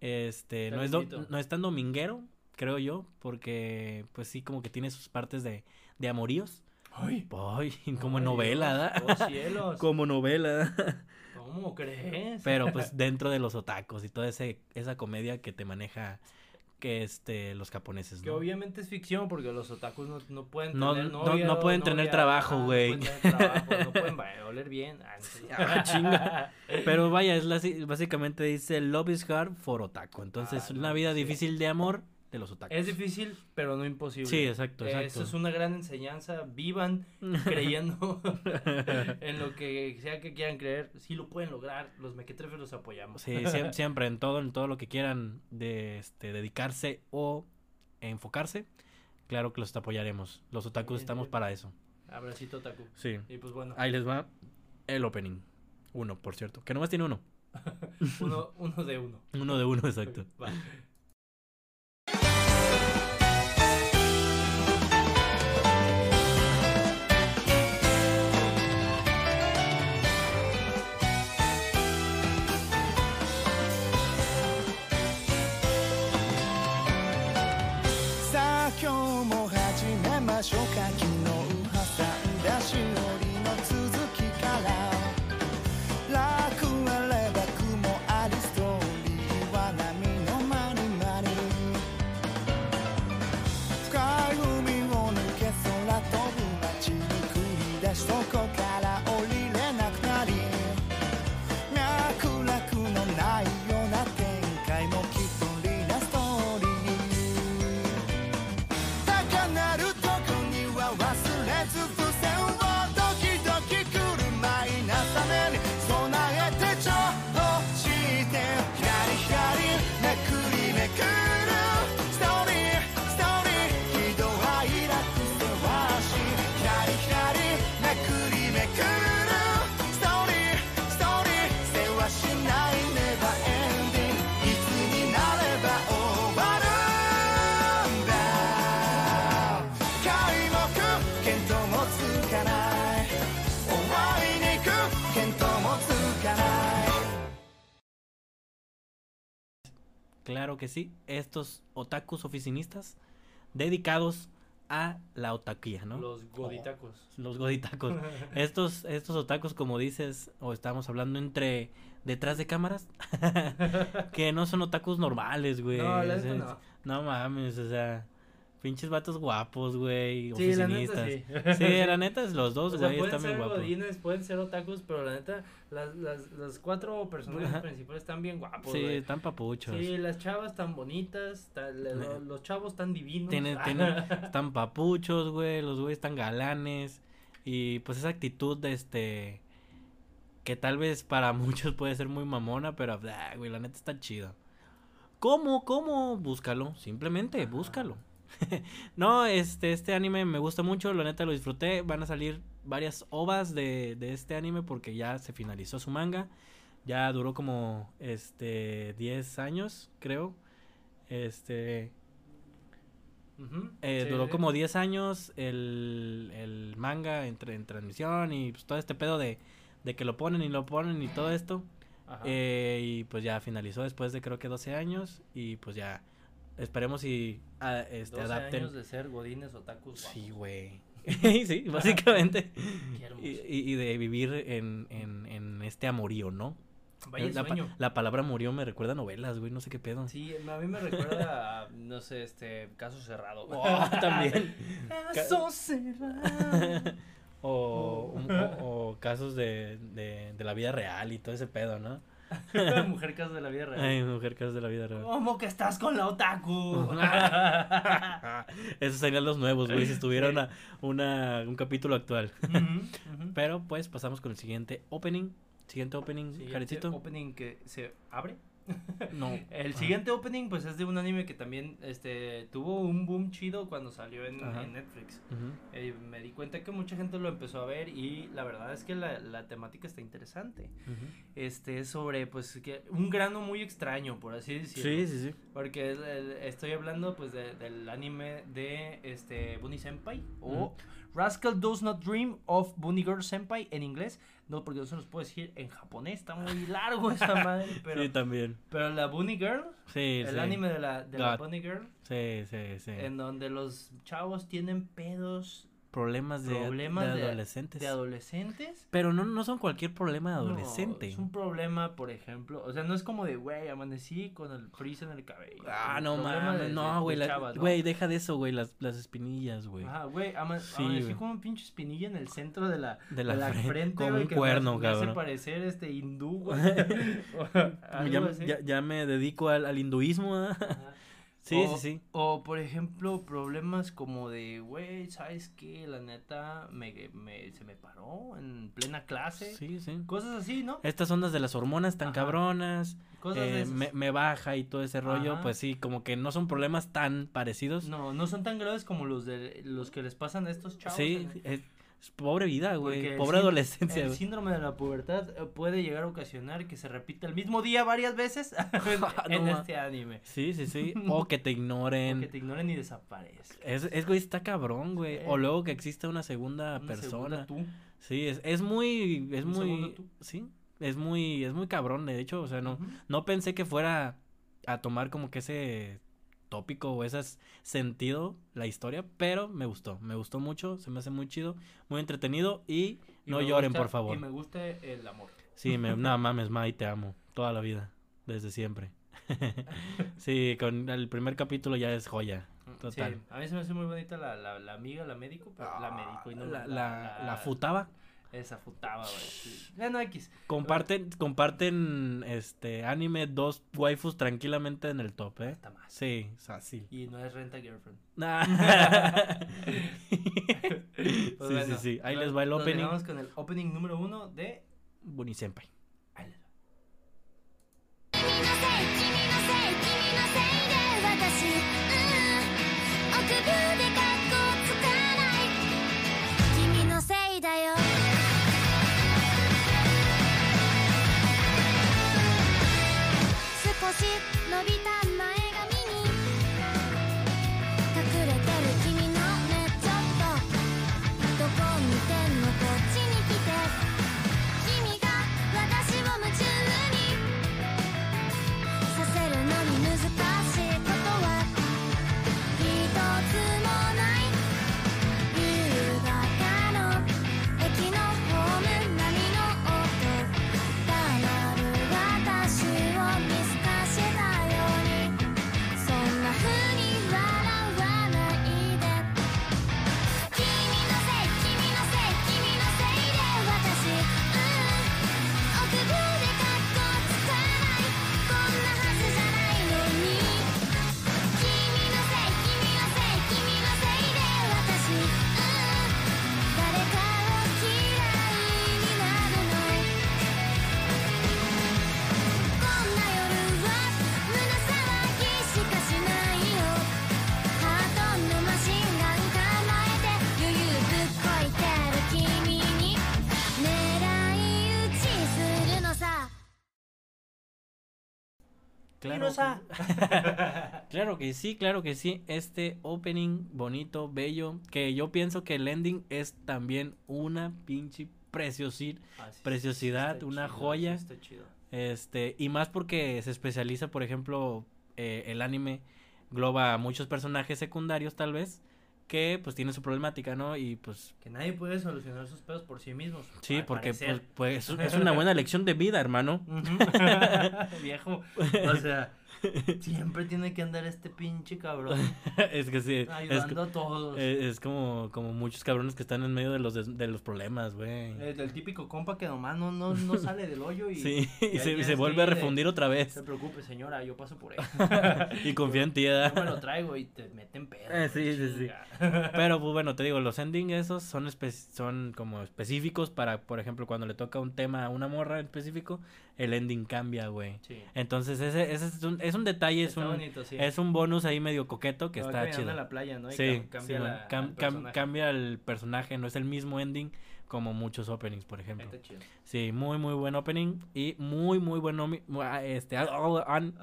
Este, Te no es, do- no es tan dominguero, creo yo, porque pues sí, como que tiene sus partes de, de amoríos. Ay, Ay, como ay, novela, Dios, ¿verdad? oh, cielos. como novela. ¿Cómo crees? Pero pues dentro de los otacos y toda ese, esa comedia que te maneja que este los japoneses, Que ¿no? obviamente es ficción porque los otakus no, no pueden No- tener no- novia no o pueden tener novia, trabajo, ajá, no güey. pueden tener trabajo, No pueden va- oler bien. Ah, no. Ah, chinga. Pero vaya, es la, básicamente dice Love is hard for otaku. Ences, Ah, una no, vida sí. difícil de amor de los otakus. Es difícil, pero no imposible. Sí, exacto, Eh, exacto. Eso es una gran enseñanza. Vivan creyendo en lo que sea que quieran creer. Sí lo pueden lograr. Los mequetrefes los apoyamos. Sí, siem- siempre, en todo, en todo lo que quieran de este dedicarse o enfocarse, claro que los apoyaremos. Los otakus Sí, estamos sí. para eso. Abracito, Taku. Sí. Y pues bueno, Ahí les va el opening. Uno, por cierto. Que nomás tiene uno. uno, uno de uno. Uno de uno, exacto. Va. Claro que sí. Estos otakus oficinistas dedicados a la otaquía, ¿no? Los goditacos. Los goditacos. estos, estos otakus, como dices, o estamos hablando entre detrás de cámaras, que no son otakus normales, güey. No, la O neta sea, no. no mames, o sea, pinches vatos guapos, güey, Sí, la oficinistas. neta sí. sí. la neta es los dos, O sea, güey, pueden están bien ser guapos. godines, pueden ser otakus, pero la neta, las, las, las cuatro personajes Ajá. principales están bien guapos, Sí, güey. están papuchos. Sí, las chavas tan bonitas, tan- lo- los chavos tan divinos. Tienen, tienen, están papuchos, güey, los güeyes están galanes. Y pues esa actitud de este. Que tal vez para muchos puede ser muy mamona, pero ah, güey, la neta está chido. ¿Cómo? ¿Cómo? Búscalo, simplemente, búscalo. no, este, este anime me gusta mucho, la neta lo disfruté. Van a salir varias ovas de, de este anime porque ya se finalizó su manga. Ya duró como este 10 años, creo. Este, eh, sí, duró sí. como 10 años el, el manga en, tra- en transmisión y pues todo este pedo de, de que lo ponen y lo ponen y todo esto. Ajá. Eh, y pues ya finalizó después de creo que 12 años y pues ya esperemos y ah, este, 12 adapten. años de ser godines otakus. Sí, guapos. güey. sí, básicamente. Qué y, y- de vivir en, en, en este amorío, ¿no? Vaya la, pa- sueño. la palabra murió me recuerda a novelas, güey, no sé qué pedo. Sí, a mí me recuerda a, no sé, este, caso cerrado. Oh, también. Caso cerrado. O, o- o casos de, de, de la vida real y todo ese pedo, ¿no? Mujer caso de la vida real. Ay, mujer, casos de la vida real. ¿Cómo que estás con la otaku? Esos serían los nuevos, güey, si estuviera una, una, un capítulo actual. Pero pues pasamos con el siguiente opening. Siguiente opening, Siguiente Jarecito. opening que se abre. No. El siguiente opening pues es de un anime que también este tuvo un boom chido cuando salió en, en Netflix. Ujú. Eh, me di cuenta que mucha gente lo empezó a ver y la verdad es que la, la temática está interesante. Ujú. Este es sobre, pues, que un grano muy extraño, por así decirlo. Sí, sí, sí. Porque es el- estoy hablando, pues, de- del anime de, este, Bunny Senpai o Rascal Does Not Dream of Bunny Girl Senpai en inglés. No, porque no se los puedo decir en japonés, está muy largo esa madre, pero... sí, también. Pero la Bunny Girl, Sí, el sí. anime de la, de la. Bunny Girl, Sí, sí, sí. en donde los chavos tienen pedos Problemas de, problemas de de- adolescentes. de adolescentes. Pero no, no son cualquier problema de No, adolescente. es un problema, por ejemplo, o sea, no es como de, güey, amanecí con el frizz en el cabello. Ah, no mames, no, güey, ¿no? güey, deja de eso, güey, las, las espinillas, güey. Ajá, güey, ama- Sí, amanecí güey. con un pinche espinilla en el centro de la, De la frente, güey, un que me cuerno, hace- me hace cabrón. parecer este hindú, güey. Ya, ya, ya me dedico al, al hinduismo, ¿ah? Ajá. Sí, o, sí, sí. O, por ejemplo, problemas como de, güey, ¿sabes qué? La neta, me, me- se me paró en plena clase. Sí, sí. Cosas así, ¿no? Estas ondas de las hormonas tan Ajá. cabronas, Cosas eh, de me, me baja y todo ese rollo, pues sí, como que no son problemas tan parecidos. No, no son tan graves como los de los que les pasan a estos chavos. sí, es pobre vida, güey, el pobre sín- adolescencia, El síndrome de la pubertad eh, puede llegar a ocasionar que se repita el mismo día varias veces en No ma- este anime. Sí, sí, sí. O que te O ignoren. que te ignoren y desaparezcan. Es, es, güey, está cabrón, güey. O luego que exista una segunda Una persona. segunda tú. Sí, es, es muy, es Un muy, tú. sí, es muy, es muy cabrón, de hecho, o sea, no, no pensé que fuera a tomar como que ese tópico o ese sentido la historia, pero me gustó, me gustó mucho, se me hace muy chido, muy entretenido y, Y no lloren, gusta- por favor. Y me gusta el amor. Sí, me, no mames, Mai, te amo, toda la vida, desde siempre. sí, con el primer capítulo ya es joya, total. Sí, a mí se me hace muy bonita la, la, la amiga, la médico, pero la médico y no Ah, la, la, la futaba. Esa futaba, güey. sí. Bueno, X. Comparten, comparten este anime dos waifus tranquilamente en el top, ¿eh? Hasta más. Sí, fácil. Y no es renta girlfriend. Nah. sí, Pues sí, bueno, sí. Ahí nos- les va el opening. dejamos con el opening número uno de. Bunny Senpai. Ahí les va. Claro, que sí, claro que sí. Este opening bonito, bello, que yo pienso que el ending es también una pinche preciosidad. Ah, sí, Preciosidad, una chido, joya. sí Está chido. Este, y más porque se especializa, por ejemplo, eh, el anime globa a muchos personajes secundarios, tal vez, que pues tienen su problemática, ¿no? Y pues Que nadie puede solucionar sus pedos por sí mismos. sí, porque pues, pues es una buena lección de vida, hermano. Viejo. O sea, siempre tiene que andar este pinche cabrón es que sí, es, ayudando a todos. eh, es como, como muchos cabrones que están en medio de los, de los problemas, güey. el, el típico compa que nomás no, no, no sale del hoyo y. Sí, y se, se vuelve a de, refundir otra No vez. se preocupe, señora, yo paso por él. y confía en ti, Yo ¿verdad? me lo traigo y te meten pedo. Eh, sí, sí, sí. Pero pues bueno, te digo, los endings esos son espe- son como específicos para, por ejemplo, cuando le toca un tema a una morra en específico, el ending cambia, güey. Sí. Entonces ese, ese es un, es un detalle, es Está un, bonito, sí. es un bonus ahí medio coqueto que Va está chido. la playa, ¿no? Y Sí, cam- cambia la, cam- el cam- cambia el personaje, no es el mismo ending como muchos openings, por ejemplo. Está chido. Sí, muy muy buen opening y muy muy buen este an-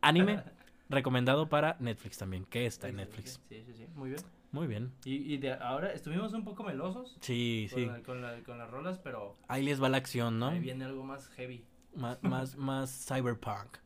anime recomendado para Netflix también, que está en Netflix. Sí, sí, sí, muy bien. Muy bien. Y, y de ahora estuvimos un poco melosos Sí, con, sí. la- con, la- con las rolas, pero Ahí les va la acción, ¿no? ahí viene algo más heavy. Más, más, más cyberpunk.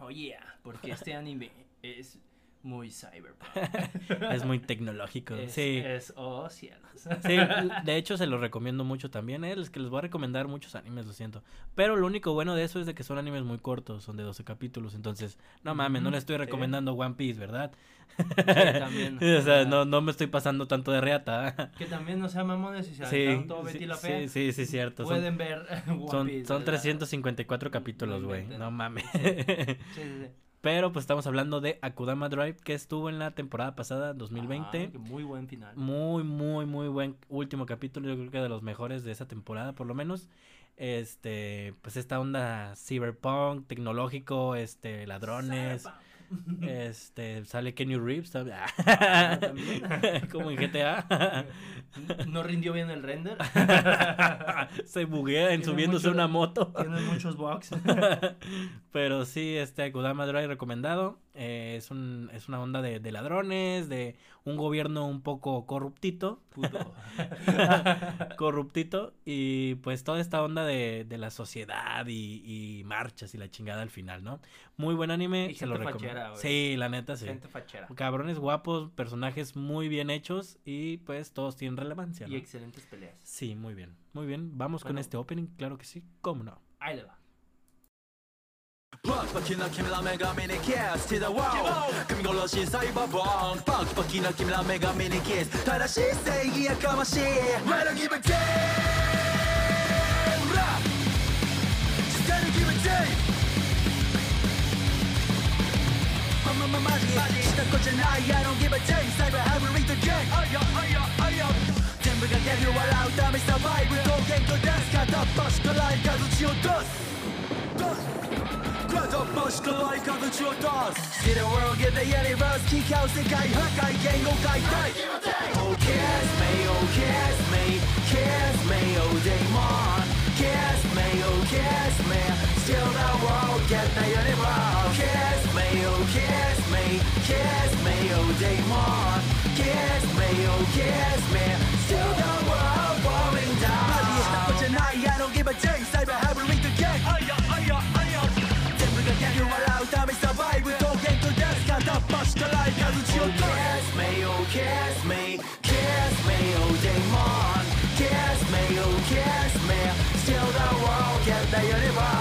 Oh yeah, porque este anime es muy cyberpunk. Es muy tecnológico. es, sí. es oh cielos. Sí, de hecho se los recomiendo mucho también. ¿eh? Es que les voy a recomendar muchos animes, lo siento. Pero lo único bueno de eso es de que son animes muy cortos, son de 12 capítulos. Entonces, no mames, no le estoy sí. recomendando One Piece, ¿verdad? también. o sea, no, no me estoy pasando tanto de reata. Que también no sea mamones y se Sí, todo Betty sí, la Fea. sí, sí, sí, cierto. Son, Pueden ver One son, Piece, son ¿verdad? 354 capítulos, güey. No mames. Sí, sí, sí. Pero pues estamos hablando de Akudama Drive, que estuvo en la temporada pasada, 2020. Ah, muy buen final. Muy, muy, muy buen último capítulo. Yo creo que de los mejores de esa temporada, por lo menos. Este, pues esta onda cyberpunk, tecnológico, este, ladrones. Este, sale Kenny Reeves también. también. Como en GTA. No rindió bien el render. Se buguea en subiéndose mucho- una moto. Tiene muchos bugs. Pero sí, este Akudama Drive recomendado. Eh, es, un, es una onda de, de ladrones, de un gobierno un poco corruptito. Puto. corruptito y pues toda esta onda de, de la sociedad y, y marchas y la chingada al final, ¿no? Muy buen anime, Y se lo gente recomiendo. fachera, güey. Sí, la neta sí. Gente fachera. Cabrones guapos, personajes muy bien hechos y pues todos tienen relevancia, Y excelentes peleas. Sí, muy bien. Muy bien, vamos con este opening, claro que sí, cómo no. Ahí le va. バキバキな君ら女神にキス to the wall 神殺しサイバーボンバキバキな君ら女神にキス正しい正義やかましい Gotta give it day Just gotta give it day まままマジした子じゃない I don't give a day サイバーハブリッドゲイあいよあいよあいよ全部がギャグ笑うためサバイブ道元と出す片っ端からいかず血を出す出す başka like alıcı otas Yine world get the universe ki kaosu kai hakai gengo kai dai Oh kiss me oh kiss me kiss me oh day demon Kiss me oh kiss me Still the world get the universe Kiss me oh kiss me kiss me oh day demon Kiss me oh kiss me Still the world falling down. Bloody hell but tonight I don't give a damn. Cyber hybrid kiss me, oh kiss me, kiss me, oh demon, kiss me, oh kiss me. Still the world, get the universe.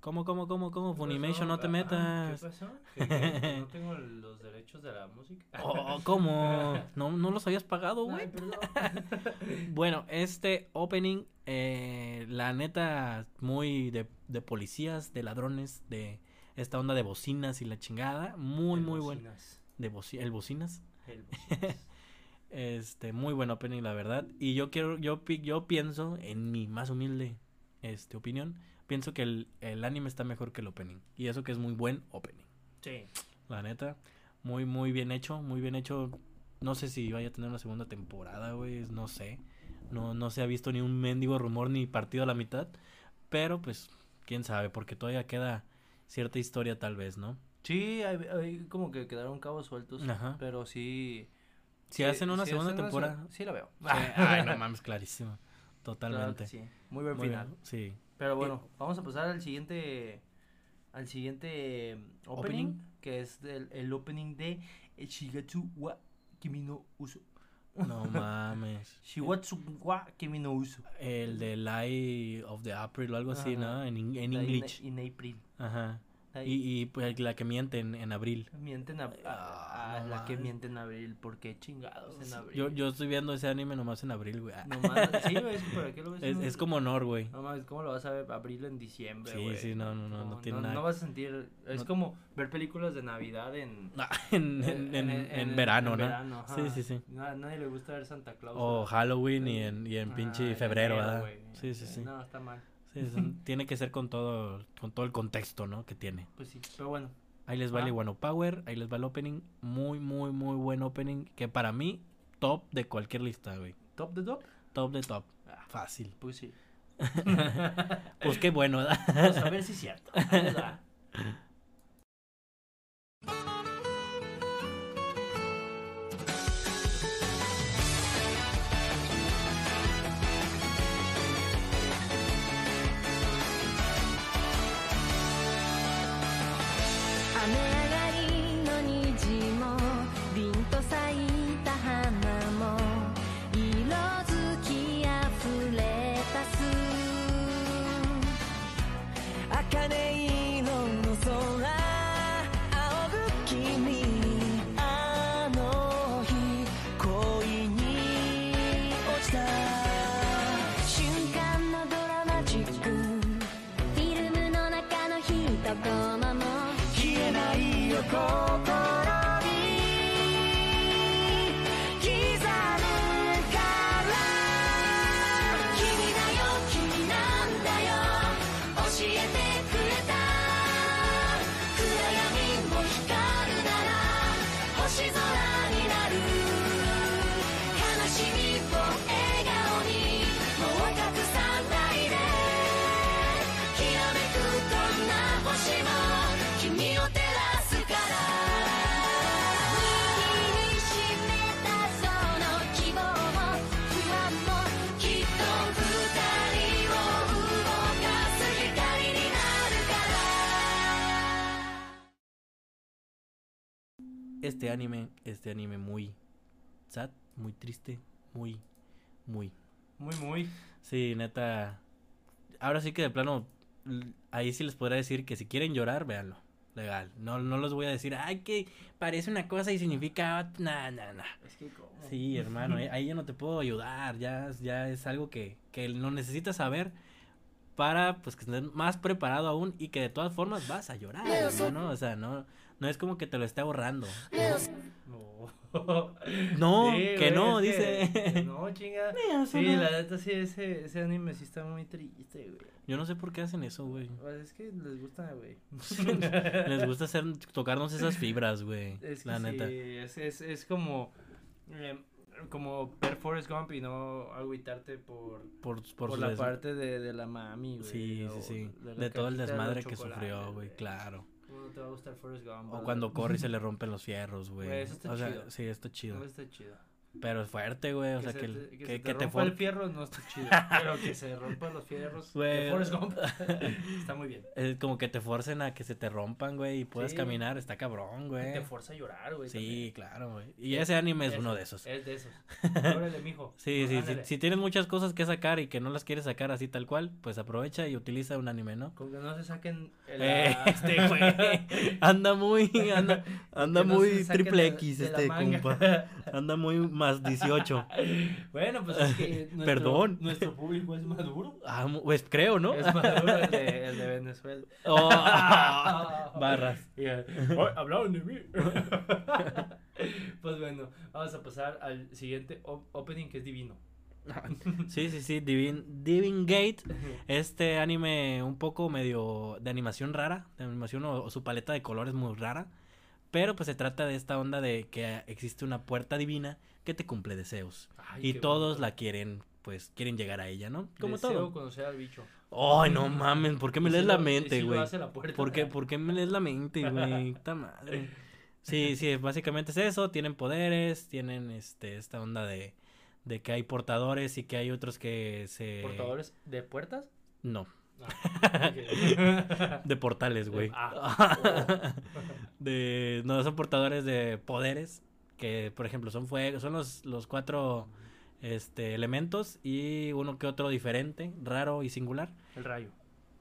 ¿Cómo, cómo, cómo, cómo? Funimation, no te Ah, metas. ¿Qué pasó? ¿Que, no tengo los derechos de la música. Oh, ¿cómo? ¿No, no los habías pagado, güey? Bueno, este opening, eh, la neta, muy de, de policías, de ladrones, de esta onda de bocinas y la chingada. Muy, El muy bueno. bocinas. De boci- el bocinas. El bocinas. Este, muy buen opening, la verdad. Y yo quiero, yo, pi- yo pienso, en mi más humilde este, opinión, pienso que el, el anime está mejor que el opening. Y eso que es muy buen opening. Sí. La neta, muy, muy bien hecho, muy bien hecho. No sé si vaya a tener una segunda temporada, güey, no sé. No, no se ha visto ni un mendigo rumor ni partido a la mitad. Pero pues, quién sabe, porque todavía queda cierta historia tal vez, ¿no? Sí, hay, hay como que quedaron cabos sueltos. Ajá. Pero sí. Si sí- hacen una segunda hacen temporada. Sí, la veo. Sí, Ay, no mames, clarísimo. Totalmente. sí. Muy buen Muy final. bien, Sí. Pero bueno, vamos a pasar al siguiente. Al siguiente mm, opening, Opening. que es del, el opening de Shigatsu wa Kimi no Uso. No mames. Shigatsu wa Kimi no Uso. El de Lie of the April o algo así. ¿no? En, en English. In, in April. Ajá. Y, y pues, la que miente en, en abril. Mienten a, a- Ah, a no la que mames. mienten en abril. ¿Por qué chingados en abril? Yo, yo estoy viendo ese anime nomás en abril, güey. No mames, sí, güey, es que ¿para qué lo ves? Es, en es como honor, güey. No mames, ¿cómo lo vas a ver abril en diciembre, Sí, güey? sí, no, no, no, no tiene nada. No vas a sentir, es No- como ver películas de Navidad en... Ah, en, en, en, en verano, en ¿no? verano, ajá. sí, sí, sí. No, a nadie le gusta ver Santa Claus. O. Halloween y en, y en pinche en febrero, ¿verdad? Sí, sí, sí. No, está mal. Sí, tiene que ser con todo, con todo el contexto, ¿no? Que tiene. Pues sí, pero bueno. Ahí les va el Ah. Iguano Power, ahí les va el opening. Muy, muy, muy buen opening. Que para mí, top de cualquier lista, güey. ¿Top de top? Top de top. Ah, Fácil. pues sí. Pues qué bueno, ¿verdad? Vamos a ver si es cierto. Este anime, este anime muy sad, muy triste, muy, muy. Muy, muy. Sí, neta. Ahora sí que de plano, ahí sí les podría decir que si quieren llorar, véanlo. Legal. No, no les voy a decir, ay, que parece una cosa y significa. Nah, nah, nah. Es que como... Sí, hermano, eh, ahí ya no te puedo ayudar. Ya, es- ya es algo que, que no necesitas saber para pues que estés más preparado aún y que de todas formas vas a llorar, hermano. O sea, no, no es como que te lo esté ahorrando. No. No, Sí, que güey, no, que- dice. No, chinga. Sí, no. la neta sí, ese, ese anime sí está muy triste, güey. Yo no sé por qué hacen eso, güey. Pues es que les gusta, güey. Les gusta hacer, tocarnos esas fibras, güey. Es que La sí, neta. es, es, es como, eh, como ver Forrest Gump y no agüitarte por, Por, por, la parte de, de la mami, güey. Sí, sí, sí. De todo el de desmadre que sufrió, güey, claro. ¿Cómo no te va a gustar Forrest Gump? O cuando corre y se le rompen los fierros, güey. Eso está o sea, chido. sí, está chido. No está chido. Pero es fuerte, güey. O sea, se que, que que, se te que te rompa el fierro no está chido. pero que se rompan los fierros Güey. de Forrest Gump está muy bien. Es como que te forcen a que se te rompan, güey, y puedas Sí. caminar. Está cabrón, güey. Te fuerza a llorar, güey. Sí, claro, güey. Y ese anime es uno de esos. Es de esos. Órale, mijo. Sí, sí, sí. Ándale. Si tienes muchas cosas que sacar y que no las quieres sacar así tal cual, pues aprovecha y utiliza un anime, ¿no? Con que no se saquen el, Eh, la- este güey anda muy, anda, anda no muy triple X este compa. Anda muy más 18. Bueno, pues es que nuestro, Perdón. nuestro público es maduro. Ah, pues creo, ¿no? Es maduro el de, el de Venezuela. Oh, barras. Y, eh, "Ay, hablaron de mí. pues bueno, vamos a pasar al siguiente op- opening que es divino. Sí, sí, sí, Divin, Divin Gate, este anime un poco medio de animación rara, de animación o, o su paleta de colores muy rara, pero pues se trata de esta onda de que existe una puerta divina que te cumple deseos Ay, y todos bonito. la quieren, pues quieren llegar a ella, ¿no? Como Deseo todo. conocer al bicho. Ay, no mames, ¿por qué me lees la mente, güey? ¿Por qué, ¿Por qué me lees la mente, güey? Puta madre. Sí, sí, básicamente es eso, tienen poderes, tienen este esta onda de, de que hay portadores y que hay otros que se... ¿Portadores de puertas? No, Ah, de portales, güey. Ah. de no son portadores de poderes que por ejemplo son fuego son los, los cuatro este elementos y uno que otro diferente raro y singular El rayo.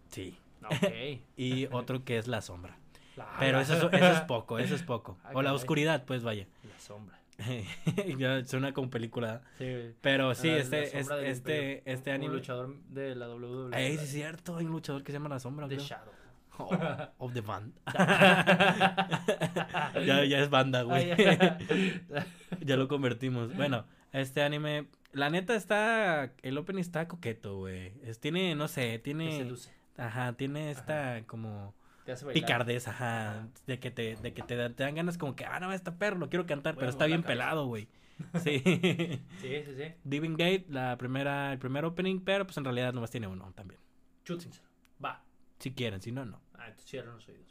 sí Ok. y otro que es la sombra. La- Pero eso, es- eso es poco, eso es poco. Ah, O la oscuridad, pues vaya. La sombra. ya suena como película. Sí. Pero sí, La- la este, este, este Un anime. luchador de la WWE. Sí es cierto, hay un luchador que se llama La Sombra. The creo. Shadow. Oh, of the band. ya, ya es banda, güey. Ya. lo convertimos. Bueno, este anime, la neta está, el opening está coqueto, güey. Es, tiene, no sé, tiene, ajá, tiene esta como picardeza, ajá, Ajá. de que te, de que te, te dan ganas como que, ah, no, está perro, lo quiero cantar, pero está bien pelado, güey. Sí. Sí, sí, sí. Diving Gate, la primera, el primer opening, pero pues en realidad nomás tiene uno también. Chútenselo. Va. Si quieren, si no, no. Te cierran los oídos.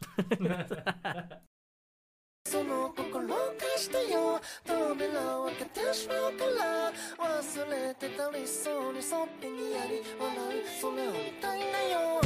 その心貸してよ。扉を開けてしまうから。忘れてたりそうにそっぺにやり笑う。それを見たいんだよ。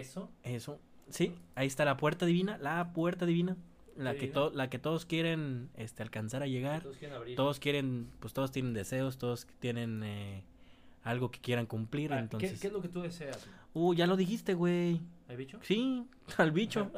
Eso. Eso, sí, ahí está la puerta divina, la puerta divina, la que, to- la que todos quieren este, alcanzar a llegar, Todos quieren abrir. todos quieren, pues todos tienen deseos, todos tienen eh, algo que quieran cumplir, Ah, ¿qué- entonces... ¿qué, es lo que tú deseas? Uh, ya lo dijiste, güey. ¿Hay bicho? Sí, al bicho.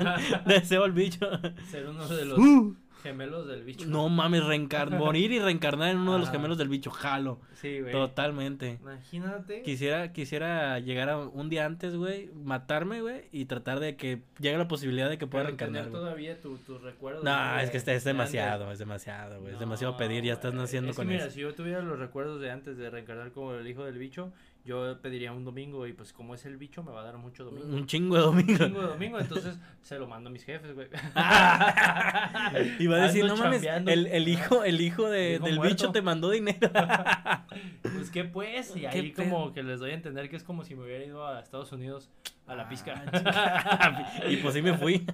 Deseo al bicho. Ser uno de los Uh, gemelos del bicho. no mames, reencar morir y reencarnar en uno de los Ah. gemelos del bicho, jalo. Sí, güey. Totalmente. Imagínate. Quisiera, quisiera llegar a un día antes, güey, matarme, güey, y tratar de que llegue la posibilidad de que pueda pero reencarnar. tener todavía tu- tus recuerdos. No, de- es que es de demasiado, antes. es demasiado, güey. Es No, demasiado pedir, ya estás naciendo Es que con mira, eso. si yo tuviera los recuerdos de antes de reencarnar como el hijo del bicho, yo pediría un domingo y pues como es el bicho me va a dar mucho domingo. Un chingo de domingo. Un chingo de domingo, entonces se lo mando a mis jefes, güey. Y va a decir, Ando no mames, chambeando". el, el hijo, el hijo de, El hijo del muerto. bicho te mandó dinero. Pues qué pues, y ¿Qué ahí pedo? como que les doy a entender que es como si me hubiera ido a Estados Unidos a la pizca. Ah, y pues sí me fui.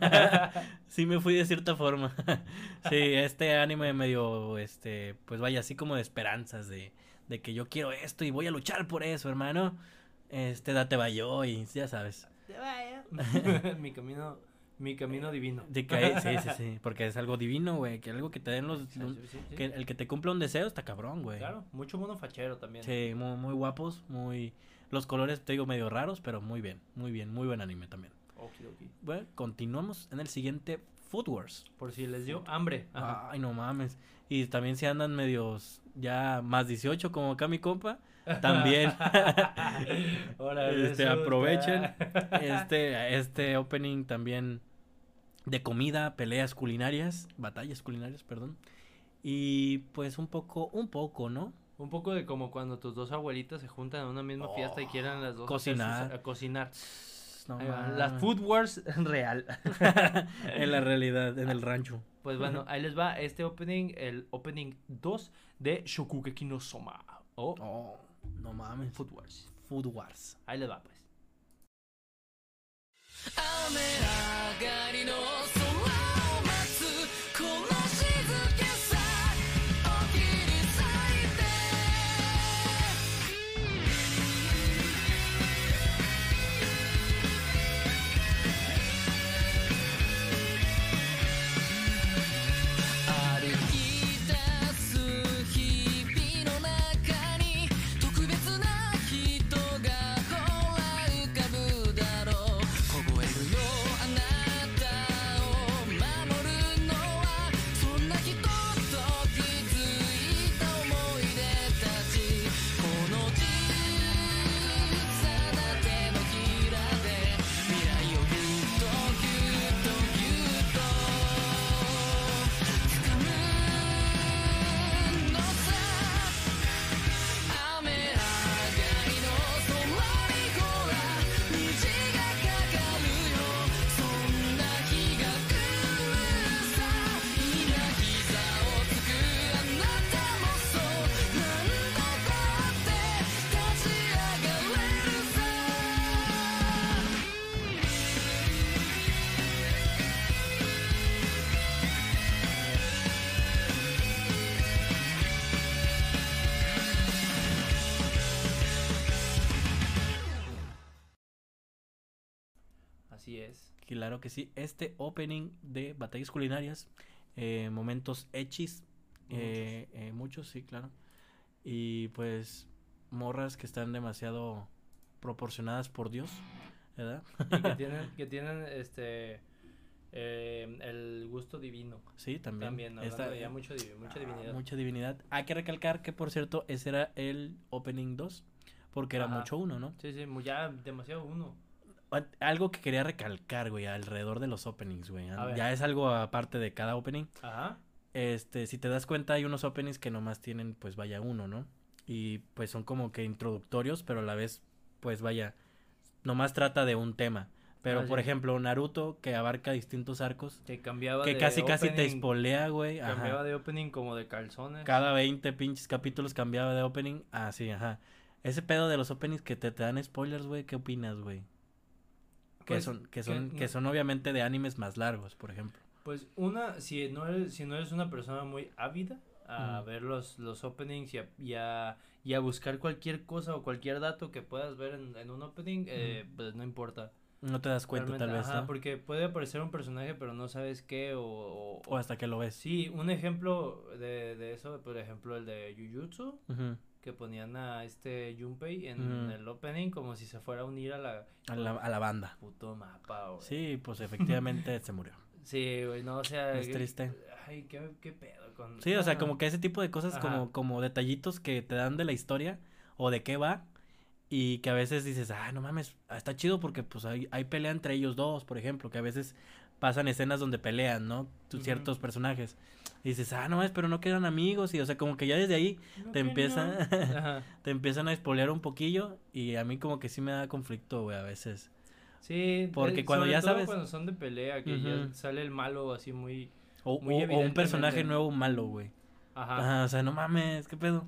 sí me fui de cierta forma. sí, este anime medio, este, pues vaya, así como de esperanzas de, de que yo quiero esto y voy a luchar por eso, hermano. Este, date yo y ya sabes. mi camino, mi camino divino. De que hay- sí, sí, sí, porque es algo divino, güey, que algo que te den los... Sí, sí, sí. Que el que te cumpla un deseo está cabrón, güey. Claro, mucho mono fachero también. Sí, muy, muy guapos, muy... Los colores, te digo, medio raros, pero muy bien, muy bien, muy buen anime también. Okidoki. Bueno, continuamos en el siguiente Food Wars. Por si les dio hambre. Ajá. Ay, no mames. Y también si andan medios ya más 18 como acá mi compa, también Ahora este, aprovechen este, este opening también de comida, peleas culinarias, batallas culinarias, perdón. Y pues un poco, un poco, ¿no? Un poco de como cuando tus dos abuelitas se juntan en una misma fiesta y quieran las dos Cocinar. a cocinar. No mames. Las Food Wars real. en la realidad, en el rancho. Pues bueno, ahí les va este opening, el opening 2 de Shokugeki no Soma o Oh, no mames. Food Wars. Food Wars. Ahí les va pues. Este opening de batallas culinarias, eh, momentos hechis, eh, eh, muchos, sí, claro. Y pues morras que están demasiado proporcionadas por Dios, ¿verdad? Y que tienen, que tienen este eh, el gusto divino. Sí, también. También, Esta- hablando de ya mucho, divi- mucha Ah, divinidad. mucha divinidad. Hay que recalcar que, por cierto, ese era el opening 2, porque era Ajá. mucho uno, ¿no? Sí, sí, ya demasiado uno. Algo que quería recalcar, güey, alrededor de los openings, güey. Ya es algo aparte de cada opening. Ajá. Este, si te das cuenta, hay unos openings que nomás tienen, pues vaya uno, ¿no? Y pues son como que introductorios, pero a la vez, pues vaya, nomás trata de un tema. Pero, Ah, por sí. ejemplo, Naruto, que abarca distintos arcos, Que cambiaba que de casi casi te opening- espolea, güey. Cambiaba de opening como de calzones. Cada 20 pinches capítulos cambiaba de opening. Ah, sí, ajá. Ese pedo de los openings que te, te dan spoilers, güey, ¿qué opinas, güey? Que Pues, son, que son, que son obviamente de animes más largos, por ejemplo. Pues una, si no eres, si no eres una persona muy ávida a ver los, los openings y a, y, a, y a buscar cualquier cosa o cualquier dato que puedas ver en, en un opening, eh, pues no importa. No te das cuenta, Realmente, tal vez, ajá, ¿no? porque puede aparecer un personaje, pero no sabes qué o... o- O hasta que lo ves. Sí, un ejemplo de, de eso, por ejemplo, el de Jujutsu, Ujú. Que ponían a este Junpei en el opening como si se fuera a unir a la a, la, a la banda. puto mapa, güey. Sí, pues efectivamente se murió. Sí, güey, no, o sea... Es triste. Ay, qué, qué pedo con... Sí, o sea, Ah. como que ese tipo de cosas, Ajá. como, como detallitos que te dan de la historia o de qué va. Y que a veces dices, ah, no mames, ah, está chido porque pues hay, hay pelea entre ellos dos, por ejemplo, que a veces pasan escenas donde pelean, ¿no? Ciertos personajes. Y dices, ah, no mames, pero no quedan amigos. Y o sea, como que ya desde ahí No te que empieza- no. Ajá. te empiezan a espolear un poquillo. Y a mí como que sí me da conflicto, güey, a veces. Sí, Porque eh, cuando sobre ya todo sabes- cuando son de pelea, que ya sale el malo así muy... O, Muy o- o un personaje nuevo malo, güey. Ajá. Ajá, o sea, no mames, ¿qué pedo?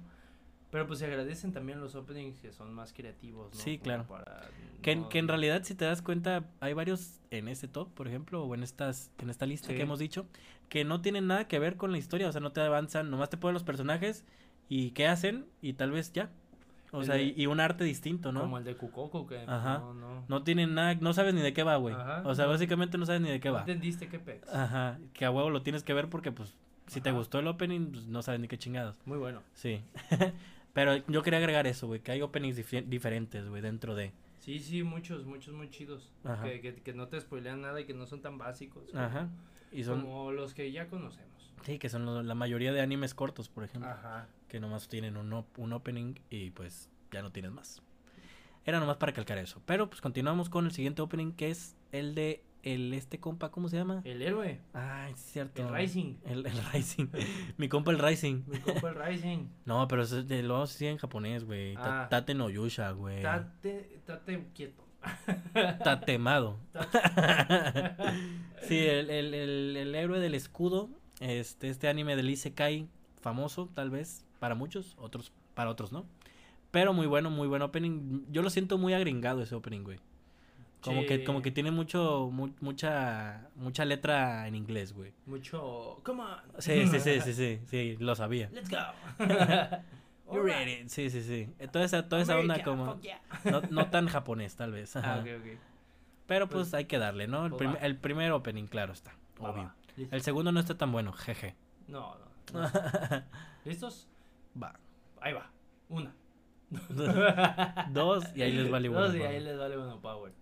Pero pues se agradecen también los openings que son más creativos, ¿no? Sí, claro. para Que, en- no- que en realidad, si te das cuenta, hay varios en este top, por ejemplo, o en estas, en esta lista Sí. que hemos dicho, que no tienen nada que ver con la historia, o sea, no te avanzan, nomás te ponen los personajes y qué hacen, y tal vez ya. O El sea, de- y, un arte distinto, ¿no? Como el de Kukoku, que Ajá. no, no... No tienen nada, no sabes ni de qué va, güey. Ajá, O sea, no. básicamente no sabes ni de qué ¿No va. entendiste qué pex? Ajá, que a huevo lo tienes que ver porque, pues, si te gustó el opening, pues, no sabes ni qué chingados. Muy bueno. Sí. Pero yo quería agregar eso, güey, que hay openings diferentes, güey, dentro de... Sí, sí, muchos, muchos muy chidos. Ajá. Que, que, que no te spoilean nada y que no son tan básicos. Ajá. Y son... Como los que ya conocemos. Sí, que son lo- la mayoría de animes cortos, por ejemplo. Ajá. que nomás tienen un, op- un opening y pues ya no tienes más. Era nomás para calcar eso. Pero pues continuamos con el siguiente opening que es el de el este compa, ¿cómo se llama? El héroe. Ay, es cierto. El Rising. El, el Rising. Mi compa el Rising. Mi compa el Rising. No, pero eso es de lo sí en japonés, güey. Ah. Tate no Yusha, güey. Tate, tate quieto. Tatemado. sí, el, el, el, el héroe del escudo. Este, este anime del Isekai, famoso, tal vez, para muchos, otros, para otros, ¿no? Pero muy bueno, muy buen opening. Yo lo siento muy agringado ese opening, güey. Como que, como que tiene mucho, mu- mucha, mucha letra en inglés, güey. Mucho. Come on. Sí, sí, sí, sí, sí, sí, lo sabía. Let's go. You ready? Sí, sí, sí. Toda esa, toda esa onda como, yeah. no, no tan japonés, tal vez. Ah, ajá. ok, ok. Pero Pues, pues hay que darle, ¿no? El, pues prim- va. el primer opening, claro está, Va, obvio. va. El segundo no está tan bueno, jeje. No, no. no. ¿Listos? Va. Ahí va. Una. Dos y ahí les vale bueno. Dos y ahí les vale bueno power.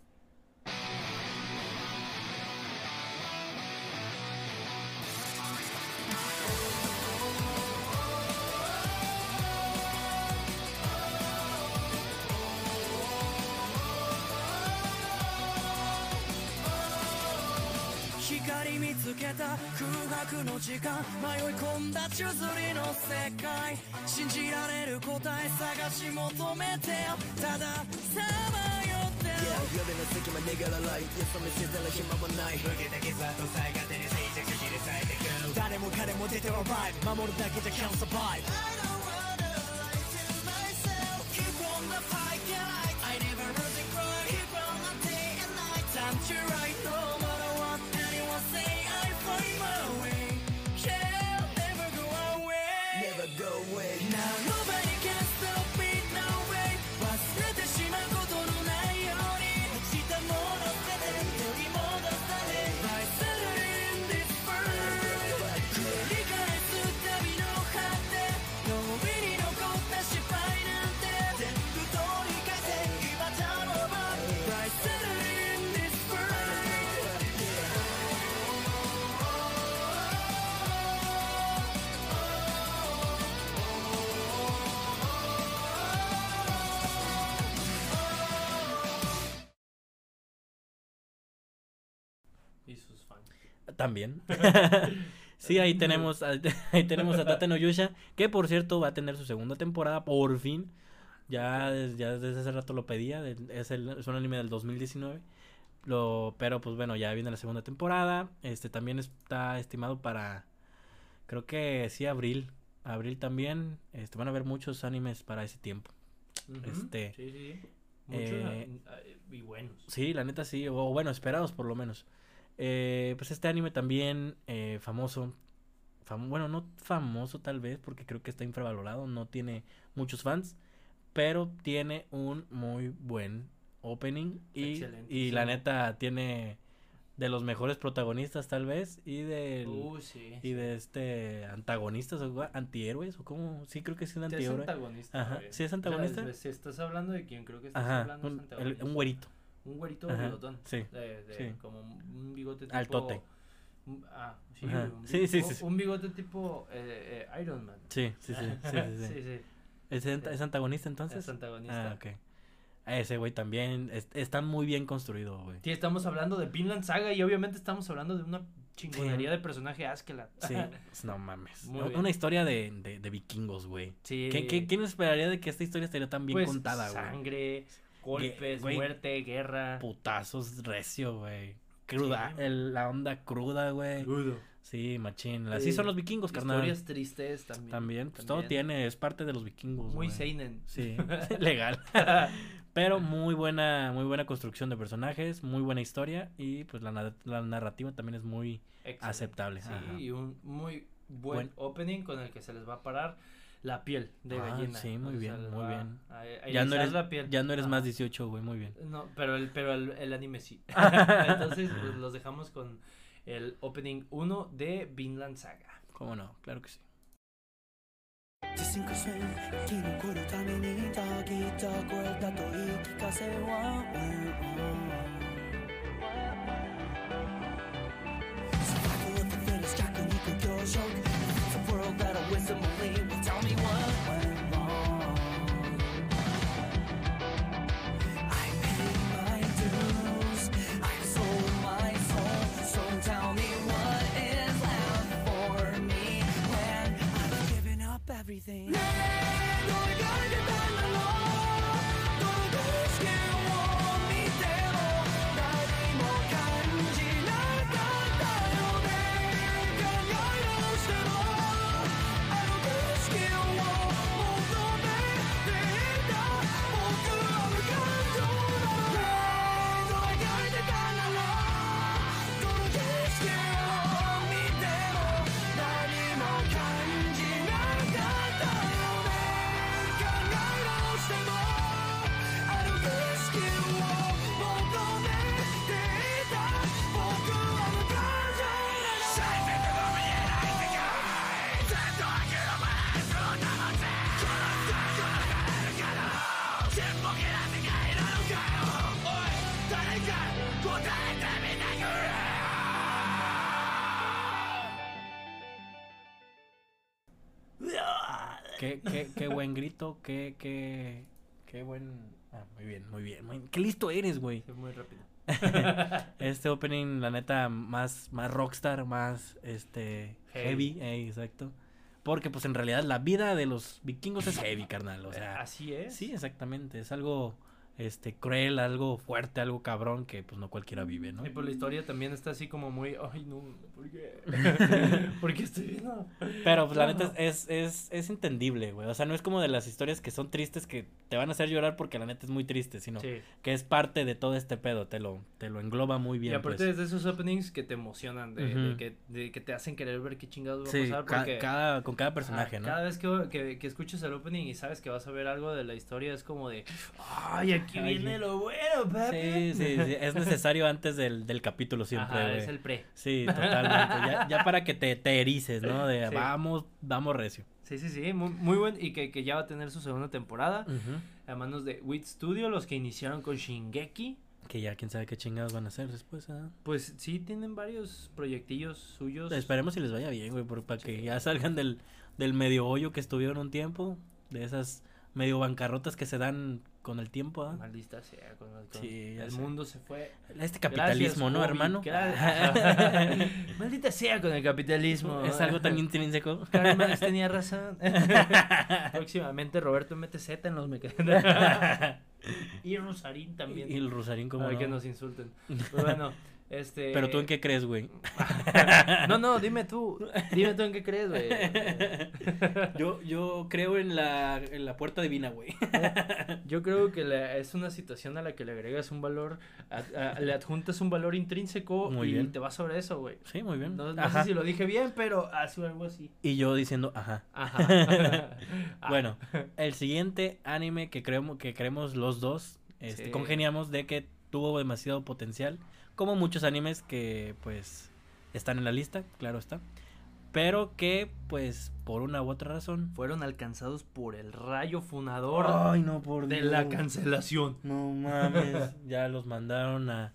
つけた空白の時間迷い込んだ宙づりの世界信じられる答え探し求めてよたださまよってる夜の隙間逃げらない Yes, そのしてる暇もない受けた傷跡さえ勝手に静寂切り裂いてく。誰も彼も出てはバイ守るだけじゃ can't survive También. sí, ahí tenemos, ahí tenemos a Tate no Yusha, que por cierto va a tener su segunda temporada, por fin. Ya, ya desde hace rato lo pedía, es, el, es un anime del 2019. Lo, pero pues bueno, ya viene la segunda temporada. Este también está estimado para, creo que sí, abril. Abril también. Este, van a haber muchos animes para ese tiempo. Este, Sí, sí, sí. Muchos eh, ah, eh, y buenos. Sí, la neta sí, o bueno, esperados por lo menos. Eh, pues este anime también eh, famoso, fam- bueno, no famoso tal vez, porque creo que está infravalorado, no tiene muchos fans, pero tiene un muy buen opening y, y sí. la neta tiene de los mejores protagonistas tal vez y del Uh, sí. y de este antagonistas o antihéroes o como sí creo que sí es un es antihéroe antagonista. Ajá. ¿sí es O sea, antagonista? si estás hablando de quien creo que estás ajá hablando, es un, el- antagonista. un güerito Un güerito Ajá, bigotón. sí, De, de sí. Como un bigote tipo. Altote. un- ah, sí, un, sí, sí, sí, un bigote tipo eh, eh, Iron Man. sí sí sí sí, sí. ¿Es, ant- es antagonista entonces? Es antagonista. Ah, ok. Ese güey también es- está muy bien construido, güey. Sí, estamos hablando de Vinland Saga y obviamente estamos hablando de una chingonería Sí. de personaje Askeladd. Sí, no mames. Muy Una bien. historia de, de, de vikingos, güey. sí. ¿Qué, qué, quién esperaría de que esta historia estaría tan bien Pues, contada, güey? Sangre, golpes, muerte, guerra. Putazos recio, güey. Cruda, Sí. el- la onda cruda, güey. Crudo. Sí, machín. Así son los vikingos, carnal. Historias tristes también. También, pues todo tiene, es parte de los vikingos, Muy güey. seinen. Sí, legal. Pero muy buena, muy buena construcción de personajes, muy buena historia y pues la, na- la narrativa también es muy Excelente. aceptable. Sí, ajá. y un muy buen, Buen- opening con el que se les va a parar la piel de Ah, gallina. sí, muy O sea, bien, les muy va bien. a- a Ya no erizar eres, la piel. ya no eres Ajá. más 18, güey, muy bien. No, pero el, pero el, el anime sí. Entonces pues, los dejamos con el opening 1 de Vinland Saga. ¿Cómo no? Claro que sí. 自信がせ生き残るためにたぎった声だと言い聞かせは Survival of the fittest 弱肉強食 It's a world that a wisdom only will tell me what went wrong. I paid my dues. I sold my soul. So tell me what is left for me When I've given up everything buen grito, qué, qué, qué buen... Ah, muy bien, muy bien. muy- Qué listo eres, güey. Fue muy rápido. Este opening, la neta, más, más rockstar, más, este, heavy, Heavy. eh, exacto. Porque, pues, en realidad, la vida de los vikingos es heavy, carnal, o sea... Así es. Sí, exactamente, es algo, este, cruel, algo fuerte, algo cabrón que, pues, no cualquiera vive, ¿no? Y por la historia también está así como muy, ay no, ¿por qué? ¿Por qué estoy viendo? Pero pues la neta es, es, es entendible, güey. O sea, no es como de las historias que son tristes que te van a hacer llorar porque la neta es muy triste, sino Sí. que es parte de todo este pedo, te lo, te lo engloba muy bien. y aparte pues. es de esos openings que te emocionan, de, que, de que te hacen querer ver qué chingados va Sí, a pasar. Porque cada, con cada personaje, ¿no? cada vez que, que, que escuchas el opening y sabes que vas a ver algo de la historia, es como de, ay, aquí Ay, viene sí. lo bueno, papi. Sí, sí, sí, es necesario antes del, del capítulo siempre, Ajá, es el pre. Sí, totalmente. ya, ya para que te, te erices, ¿no? De Sí. vamos, vamos recio. Sí, sí, sí, muy, muy buen y que, que ya va a tener su segunda temporada Ujú. a manos de Wit Studio, los que iniciaron con Shingeki. Que ya quién sabe qué chingados van a hacer después, ¿ah? Pues sí, tienen varios proyectillos suyos. Esperemos si les vaya bien, güey, por- para que ya salgan del, del medio hoyo que estuvieron un tiempo, de esas medio bancarrotas que se dan con el tiempo, ¿ah? Maldita sea, con, con- Sí, ya el sé. mundo se fue. Este capitalismo, ¿no, hermano? Maldita sea con el capitalismo. es algo tan intrínseco. Karl Marx tenía razón. Próximamente Roberto MTZ en los mecanismos. y Rosarín también. Y el Rosarín como Para no. que nos insulten. Bueno, este. Pero tú en qué crees, güey. No, no, dime tú. Dime tú en qué crees, güey. yo, yo creo en la, en la puerta divina, güey. Yo creo que la- es una situación a la que le agregas un valor, a- a- le adjuntas un valor intrínseco Muy y bien. te vas sobre eso, güey. Sí, muy bien. No, sé si lo dije bien, pero hace algo así. Y yo diciendo, ajá. Ajá. Ah, Bueno, el siguiente anime que creemos, que creemos los dos, este, Sí. congeniamos de que tuvo demasiado potencial, como muchos animes que pues están en la lista, claro está, pero que pues por una u otra razón Fueron alcanzados por el rayo funador Ay, no, por de la cancelación. No mames, ya los mandaron a,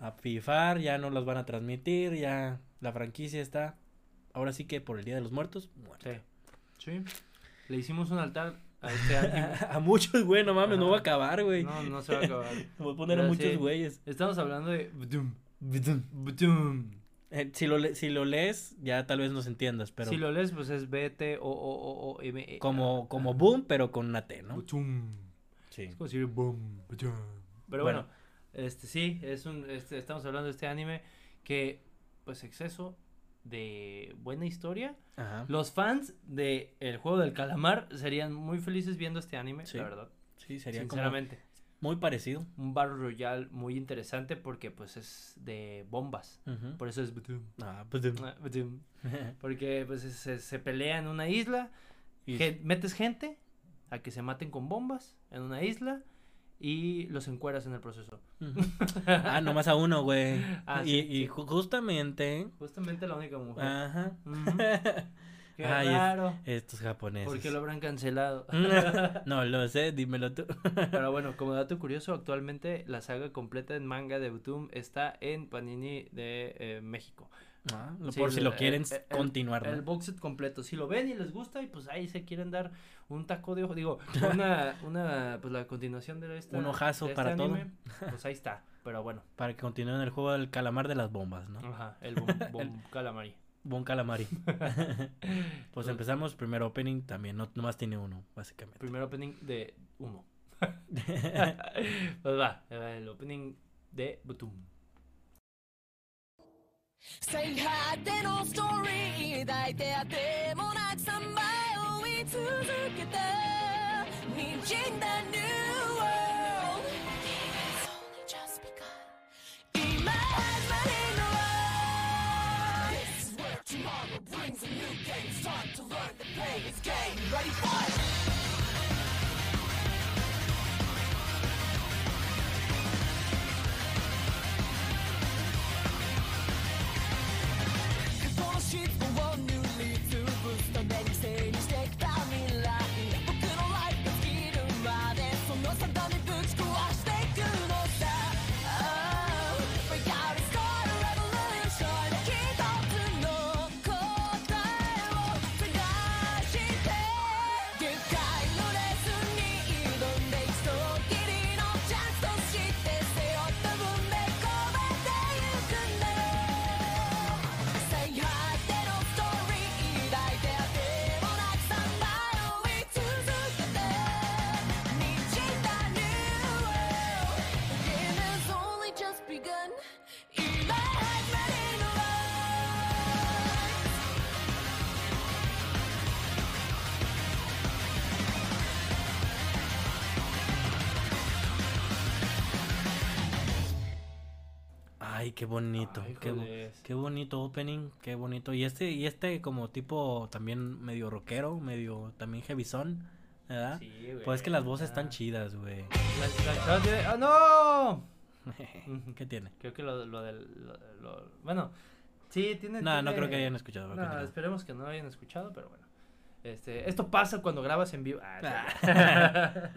a FIFAR, ya no los van a transmitir, ya la franquicia está, ahora sí que por el Día de los Muertos, muerta. Sí. Sí. Le hicimos un altar a este a muchos, güey, no mames, no va a acabar, güey. No, no se va a acabar. Voy a poner a muchos sí. güeyes. Estamos hablando de. Eh, si, lo le- si lo lees, ya tal vez nos entiendas, pero Si lo lees, pues es B, T, O, O, O, O, M, E. como, como boom, pero con una T, ¿no? Sí. Es como decir boom. Pero Bueno. bueno, este sí, es un, este, estamos hablando de este anime que, pues, exceso de buena historia. Ajá. Los fans de El Juego del Calamar serían muy felices viendo este anime, Sí. la verdad. Sí, sería como Sinceramente. muy parecido. Un Battle Royale muy interesante porque, pues, es de bombas. Por eso es. Ah, Ah. Porque, pues, se, se pelea en una isla. y- metes gente a que se maten con bombas en una isla y los encueras en el proceso. Ah, nomás a uno, güey. Ah, y sí, y sí. justamente. Justamente la única mujer. Ajá. Ujú. Qué Ay, es- raro. Estos japoneses. ¿Por qué lo habrán cancelado? no lo sé, dímelo tú. Pero bueno, como dato curioso, actualmente la saga completa en manga de Butum está en Panini de eh, México. Ah, Sí, por si el- lo quieren el- continuar, El ¿no? box set completo. Si lo ven y les gusta y pues ahí se quieren dar un taco de ojo. Digo, una, una, pues la continuación de esta. Un ojazo este para todo. Pues ahí está. Pero bueno. Para que continúen el juego del calamar de las bombas, ¿no? Ajá, el boom, boom calamari. Bon calamari. pues empezamos, primer opening también, no nomás tiene uno, básicamente. Primer opening de uno. pues va, el opening de Butum. 最果てのストーリー抱いてあてもなくさまよい続けた滲んだ New World It's only just begun 今始まりの This is where tomorrow brings a new game It's time to learn the pain is game Ready for it「 sheets for one Ay, qué bonito, Ay, qué, bonito opening, qué bonito. Y este, y este como tipo también medio rockero, medio también heavyzón, ¿verdad? Sí, güey. Pues es que las voces están chidas, güey. ¡Ah, no! ¿Qué tiene? Creo que lo, lo del. Lo, lo- bueno, sí, tiene. No, no creo que hayan escuchado. No, esperemos que no hayan escuchado, pero bueno. Este, esto pasa cuando grabas en vivo. Ah,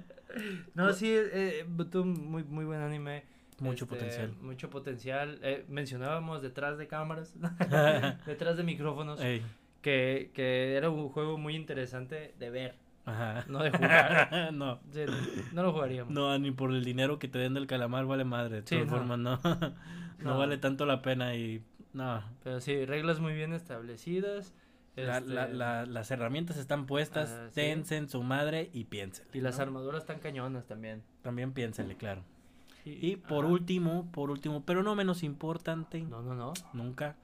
no, sí, eh, muy, muy buen anime. Mucho Este, potencial. Mucho potencial. Eh, mencionábamos detrás de cámaras, detrás de micrófonos, que, que era un juego muy interesante de ver. Ajá. no de jugar. no. Sí, no lo jugaríamos. No, ni por el dinero que te den del calamar vale madre. De Sí, todas no. formas, no. no. No. vale tanto la pena y. No. Pero sí, reglas muy bien establecidas. La- este, la- la- las herramientas están puestas. Ah, sí. Tense en su madre y piénsenle. Y las ¿no? armaduras están cañonas también. También piénsenle, claro. Sí, Y por ajá. último, por último, pero no menos importante, No, no, no. nunca,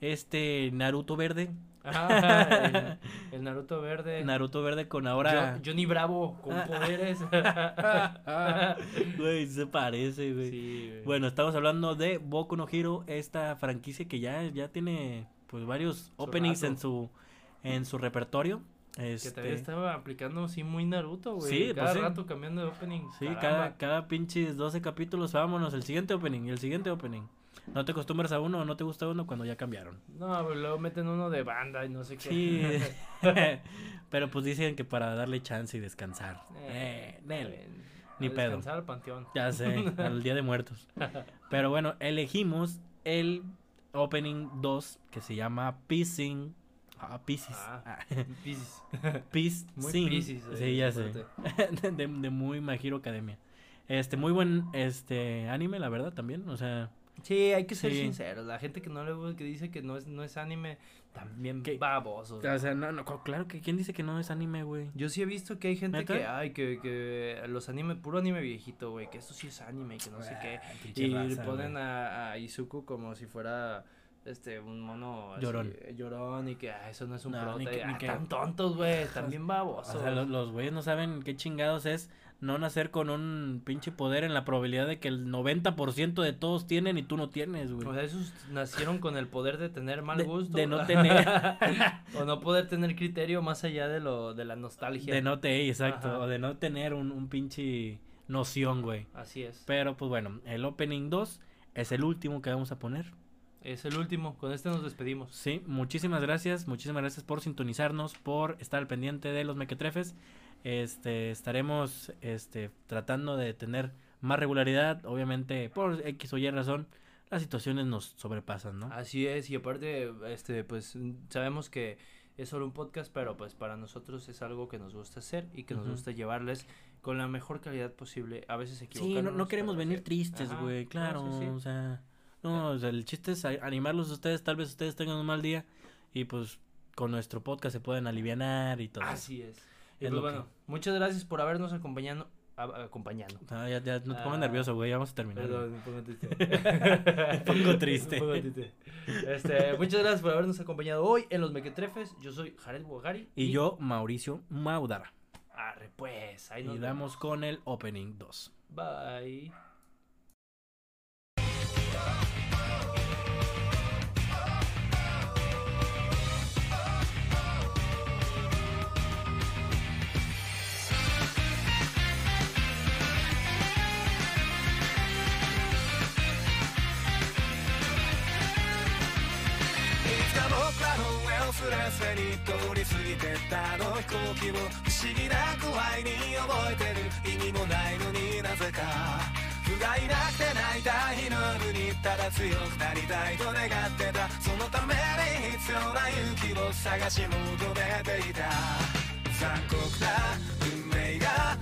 este Naruto verde. Ah, el, el Naruto verde. Naruto verde con ahora. Jo- Johnny Bravo con Ah. poderes. Güey, se parece, güey. Sí. Bueno, estamos hablando de Boku no Hero, esta franquicia que ya, ya tiene pues varios openings rato. en su en su repertorio. Que Este, también estaba aplicando así muy Naruto, güey. Sí, Cada pues sí. rato cambiando de opening. Sí, Caramba. cada, cada pinches 12 capítulos, vámonos, el siguiente opening, y el siguiente opening. No te acostumbras a uno o no te gusta uno cuando ya cambiaron. No, pero luego meten uno de banda y no sé qué. Sí, pero pues dicen que para darle chance y descansar. Eh, está nel. bien. Ni pedo. descansar al panteón. Ya sé, al Día de Muertos. Pero bueno, elegimos el opening 2 que se llama Piscing. Ah, Pisces. Ah. Ah, Piscis. Peace Muy Sing. Piscis, eh, Sí, ya sé. de, de muy My Hero Academia. Este, muy buen este anime, la verdad, también. O sea, Sí, hay que ser Sí. sinceros. La gente que no le gusta, que dice que no es, no es anime, también ¿Qué? babosos. o sea, no, no, claro que quién dice que no es anime, güey. Yo sí he visto que hay gente que, ay, que, que los anime, puro anime viejito, güey, que esto sí es anime y que no sé qué. Ah, pinche Y raza, ponen a, a Izuku como si fuera, este, un mono así, Llorón. eh, llorón y que, ah, eso no es un No, prota. ni y, que- ni ah, que- Tan tontos, güey, están bien babosos. O sea, los, los güeyes no saben qué chingados es no nacer con un pinche poder en la probabilidad de que el 90% de todos tienen y tú no tienes, güey. O sea, esos nacieron con el poder de tener mal De- gusto. de no tener. o no poder tener criterio más allá de lo de la nostalgia. De no te, exacto, Ajá. o de no tener un, un pinche noción, güey. Así es. Pero pues bueno, el opening 2 es el último que vamos a poner. Es el último. Con este nos despedimos. Sí, muchísimas gracias, muchísimas gracias por sintonizarnos, por estar al pendiente de los mequetrefes. Este, estaremos este, tratando de tener más regularidad, obviamente por X o Y razón, las situaciones nos sobrepasan, ¿no? Así es. Y aparte, este, pues sabemos que es solo un podcast, pero pues para nosotros es algo que nos gusta hacer y que nos gusta llevarles con la mejor calidad posible. A veces Sí, equivocamos. no, no queremos venir tristes, güey, no, claro, sí, sí. o sea, no, o sea, el chiste es animarlos a ustedes, tal vez ustedes tengan un mal día y pues con nuestro podcast se pueden alivianar y todo. eso. Así es. Y Es pues bueno, muchas gracias por habernos acompañado. acompañando. Ah, ya, ya, no te pongas Ah, nervioso, güey, ya vamos a terminar. Perdón, un poco triste. Un poco triste. Este, muchas gracias por habernos acompañado hoy en Los Mequetrefes. Yo soy Jared Bogari. Y yo, Mauricio Maudara. Arre, pues. Ahí nos Y damos con el opening 2. Bye. すれすれに通り過ぎてったあの飛行機を不思議なくらいに覚えてる。意味もないのになぜか。不甲斐なくて泣いた日の夜にただ強くなりたいと願ってた。そのために必要な勇気を探し求めていた。残酷な運命が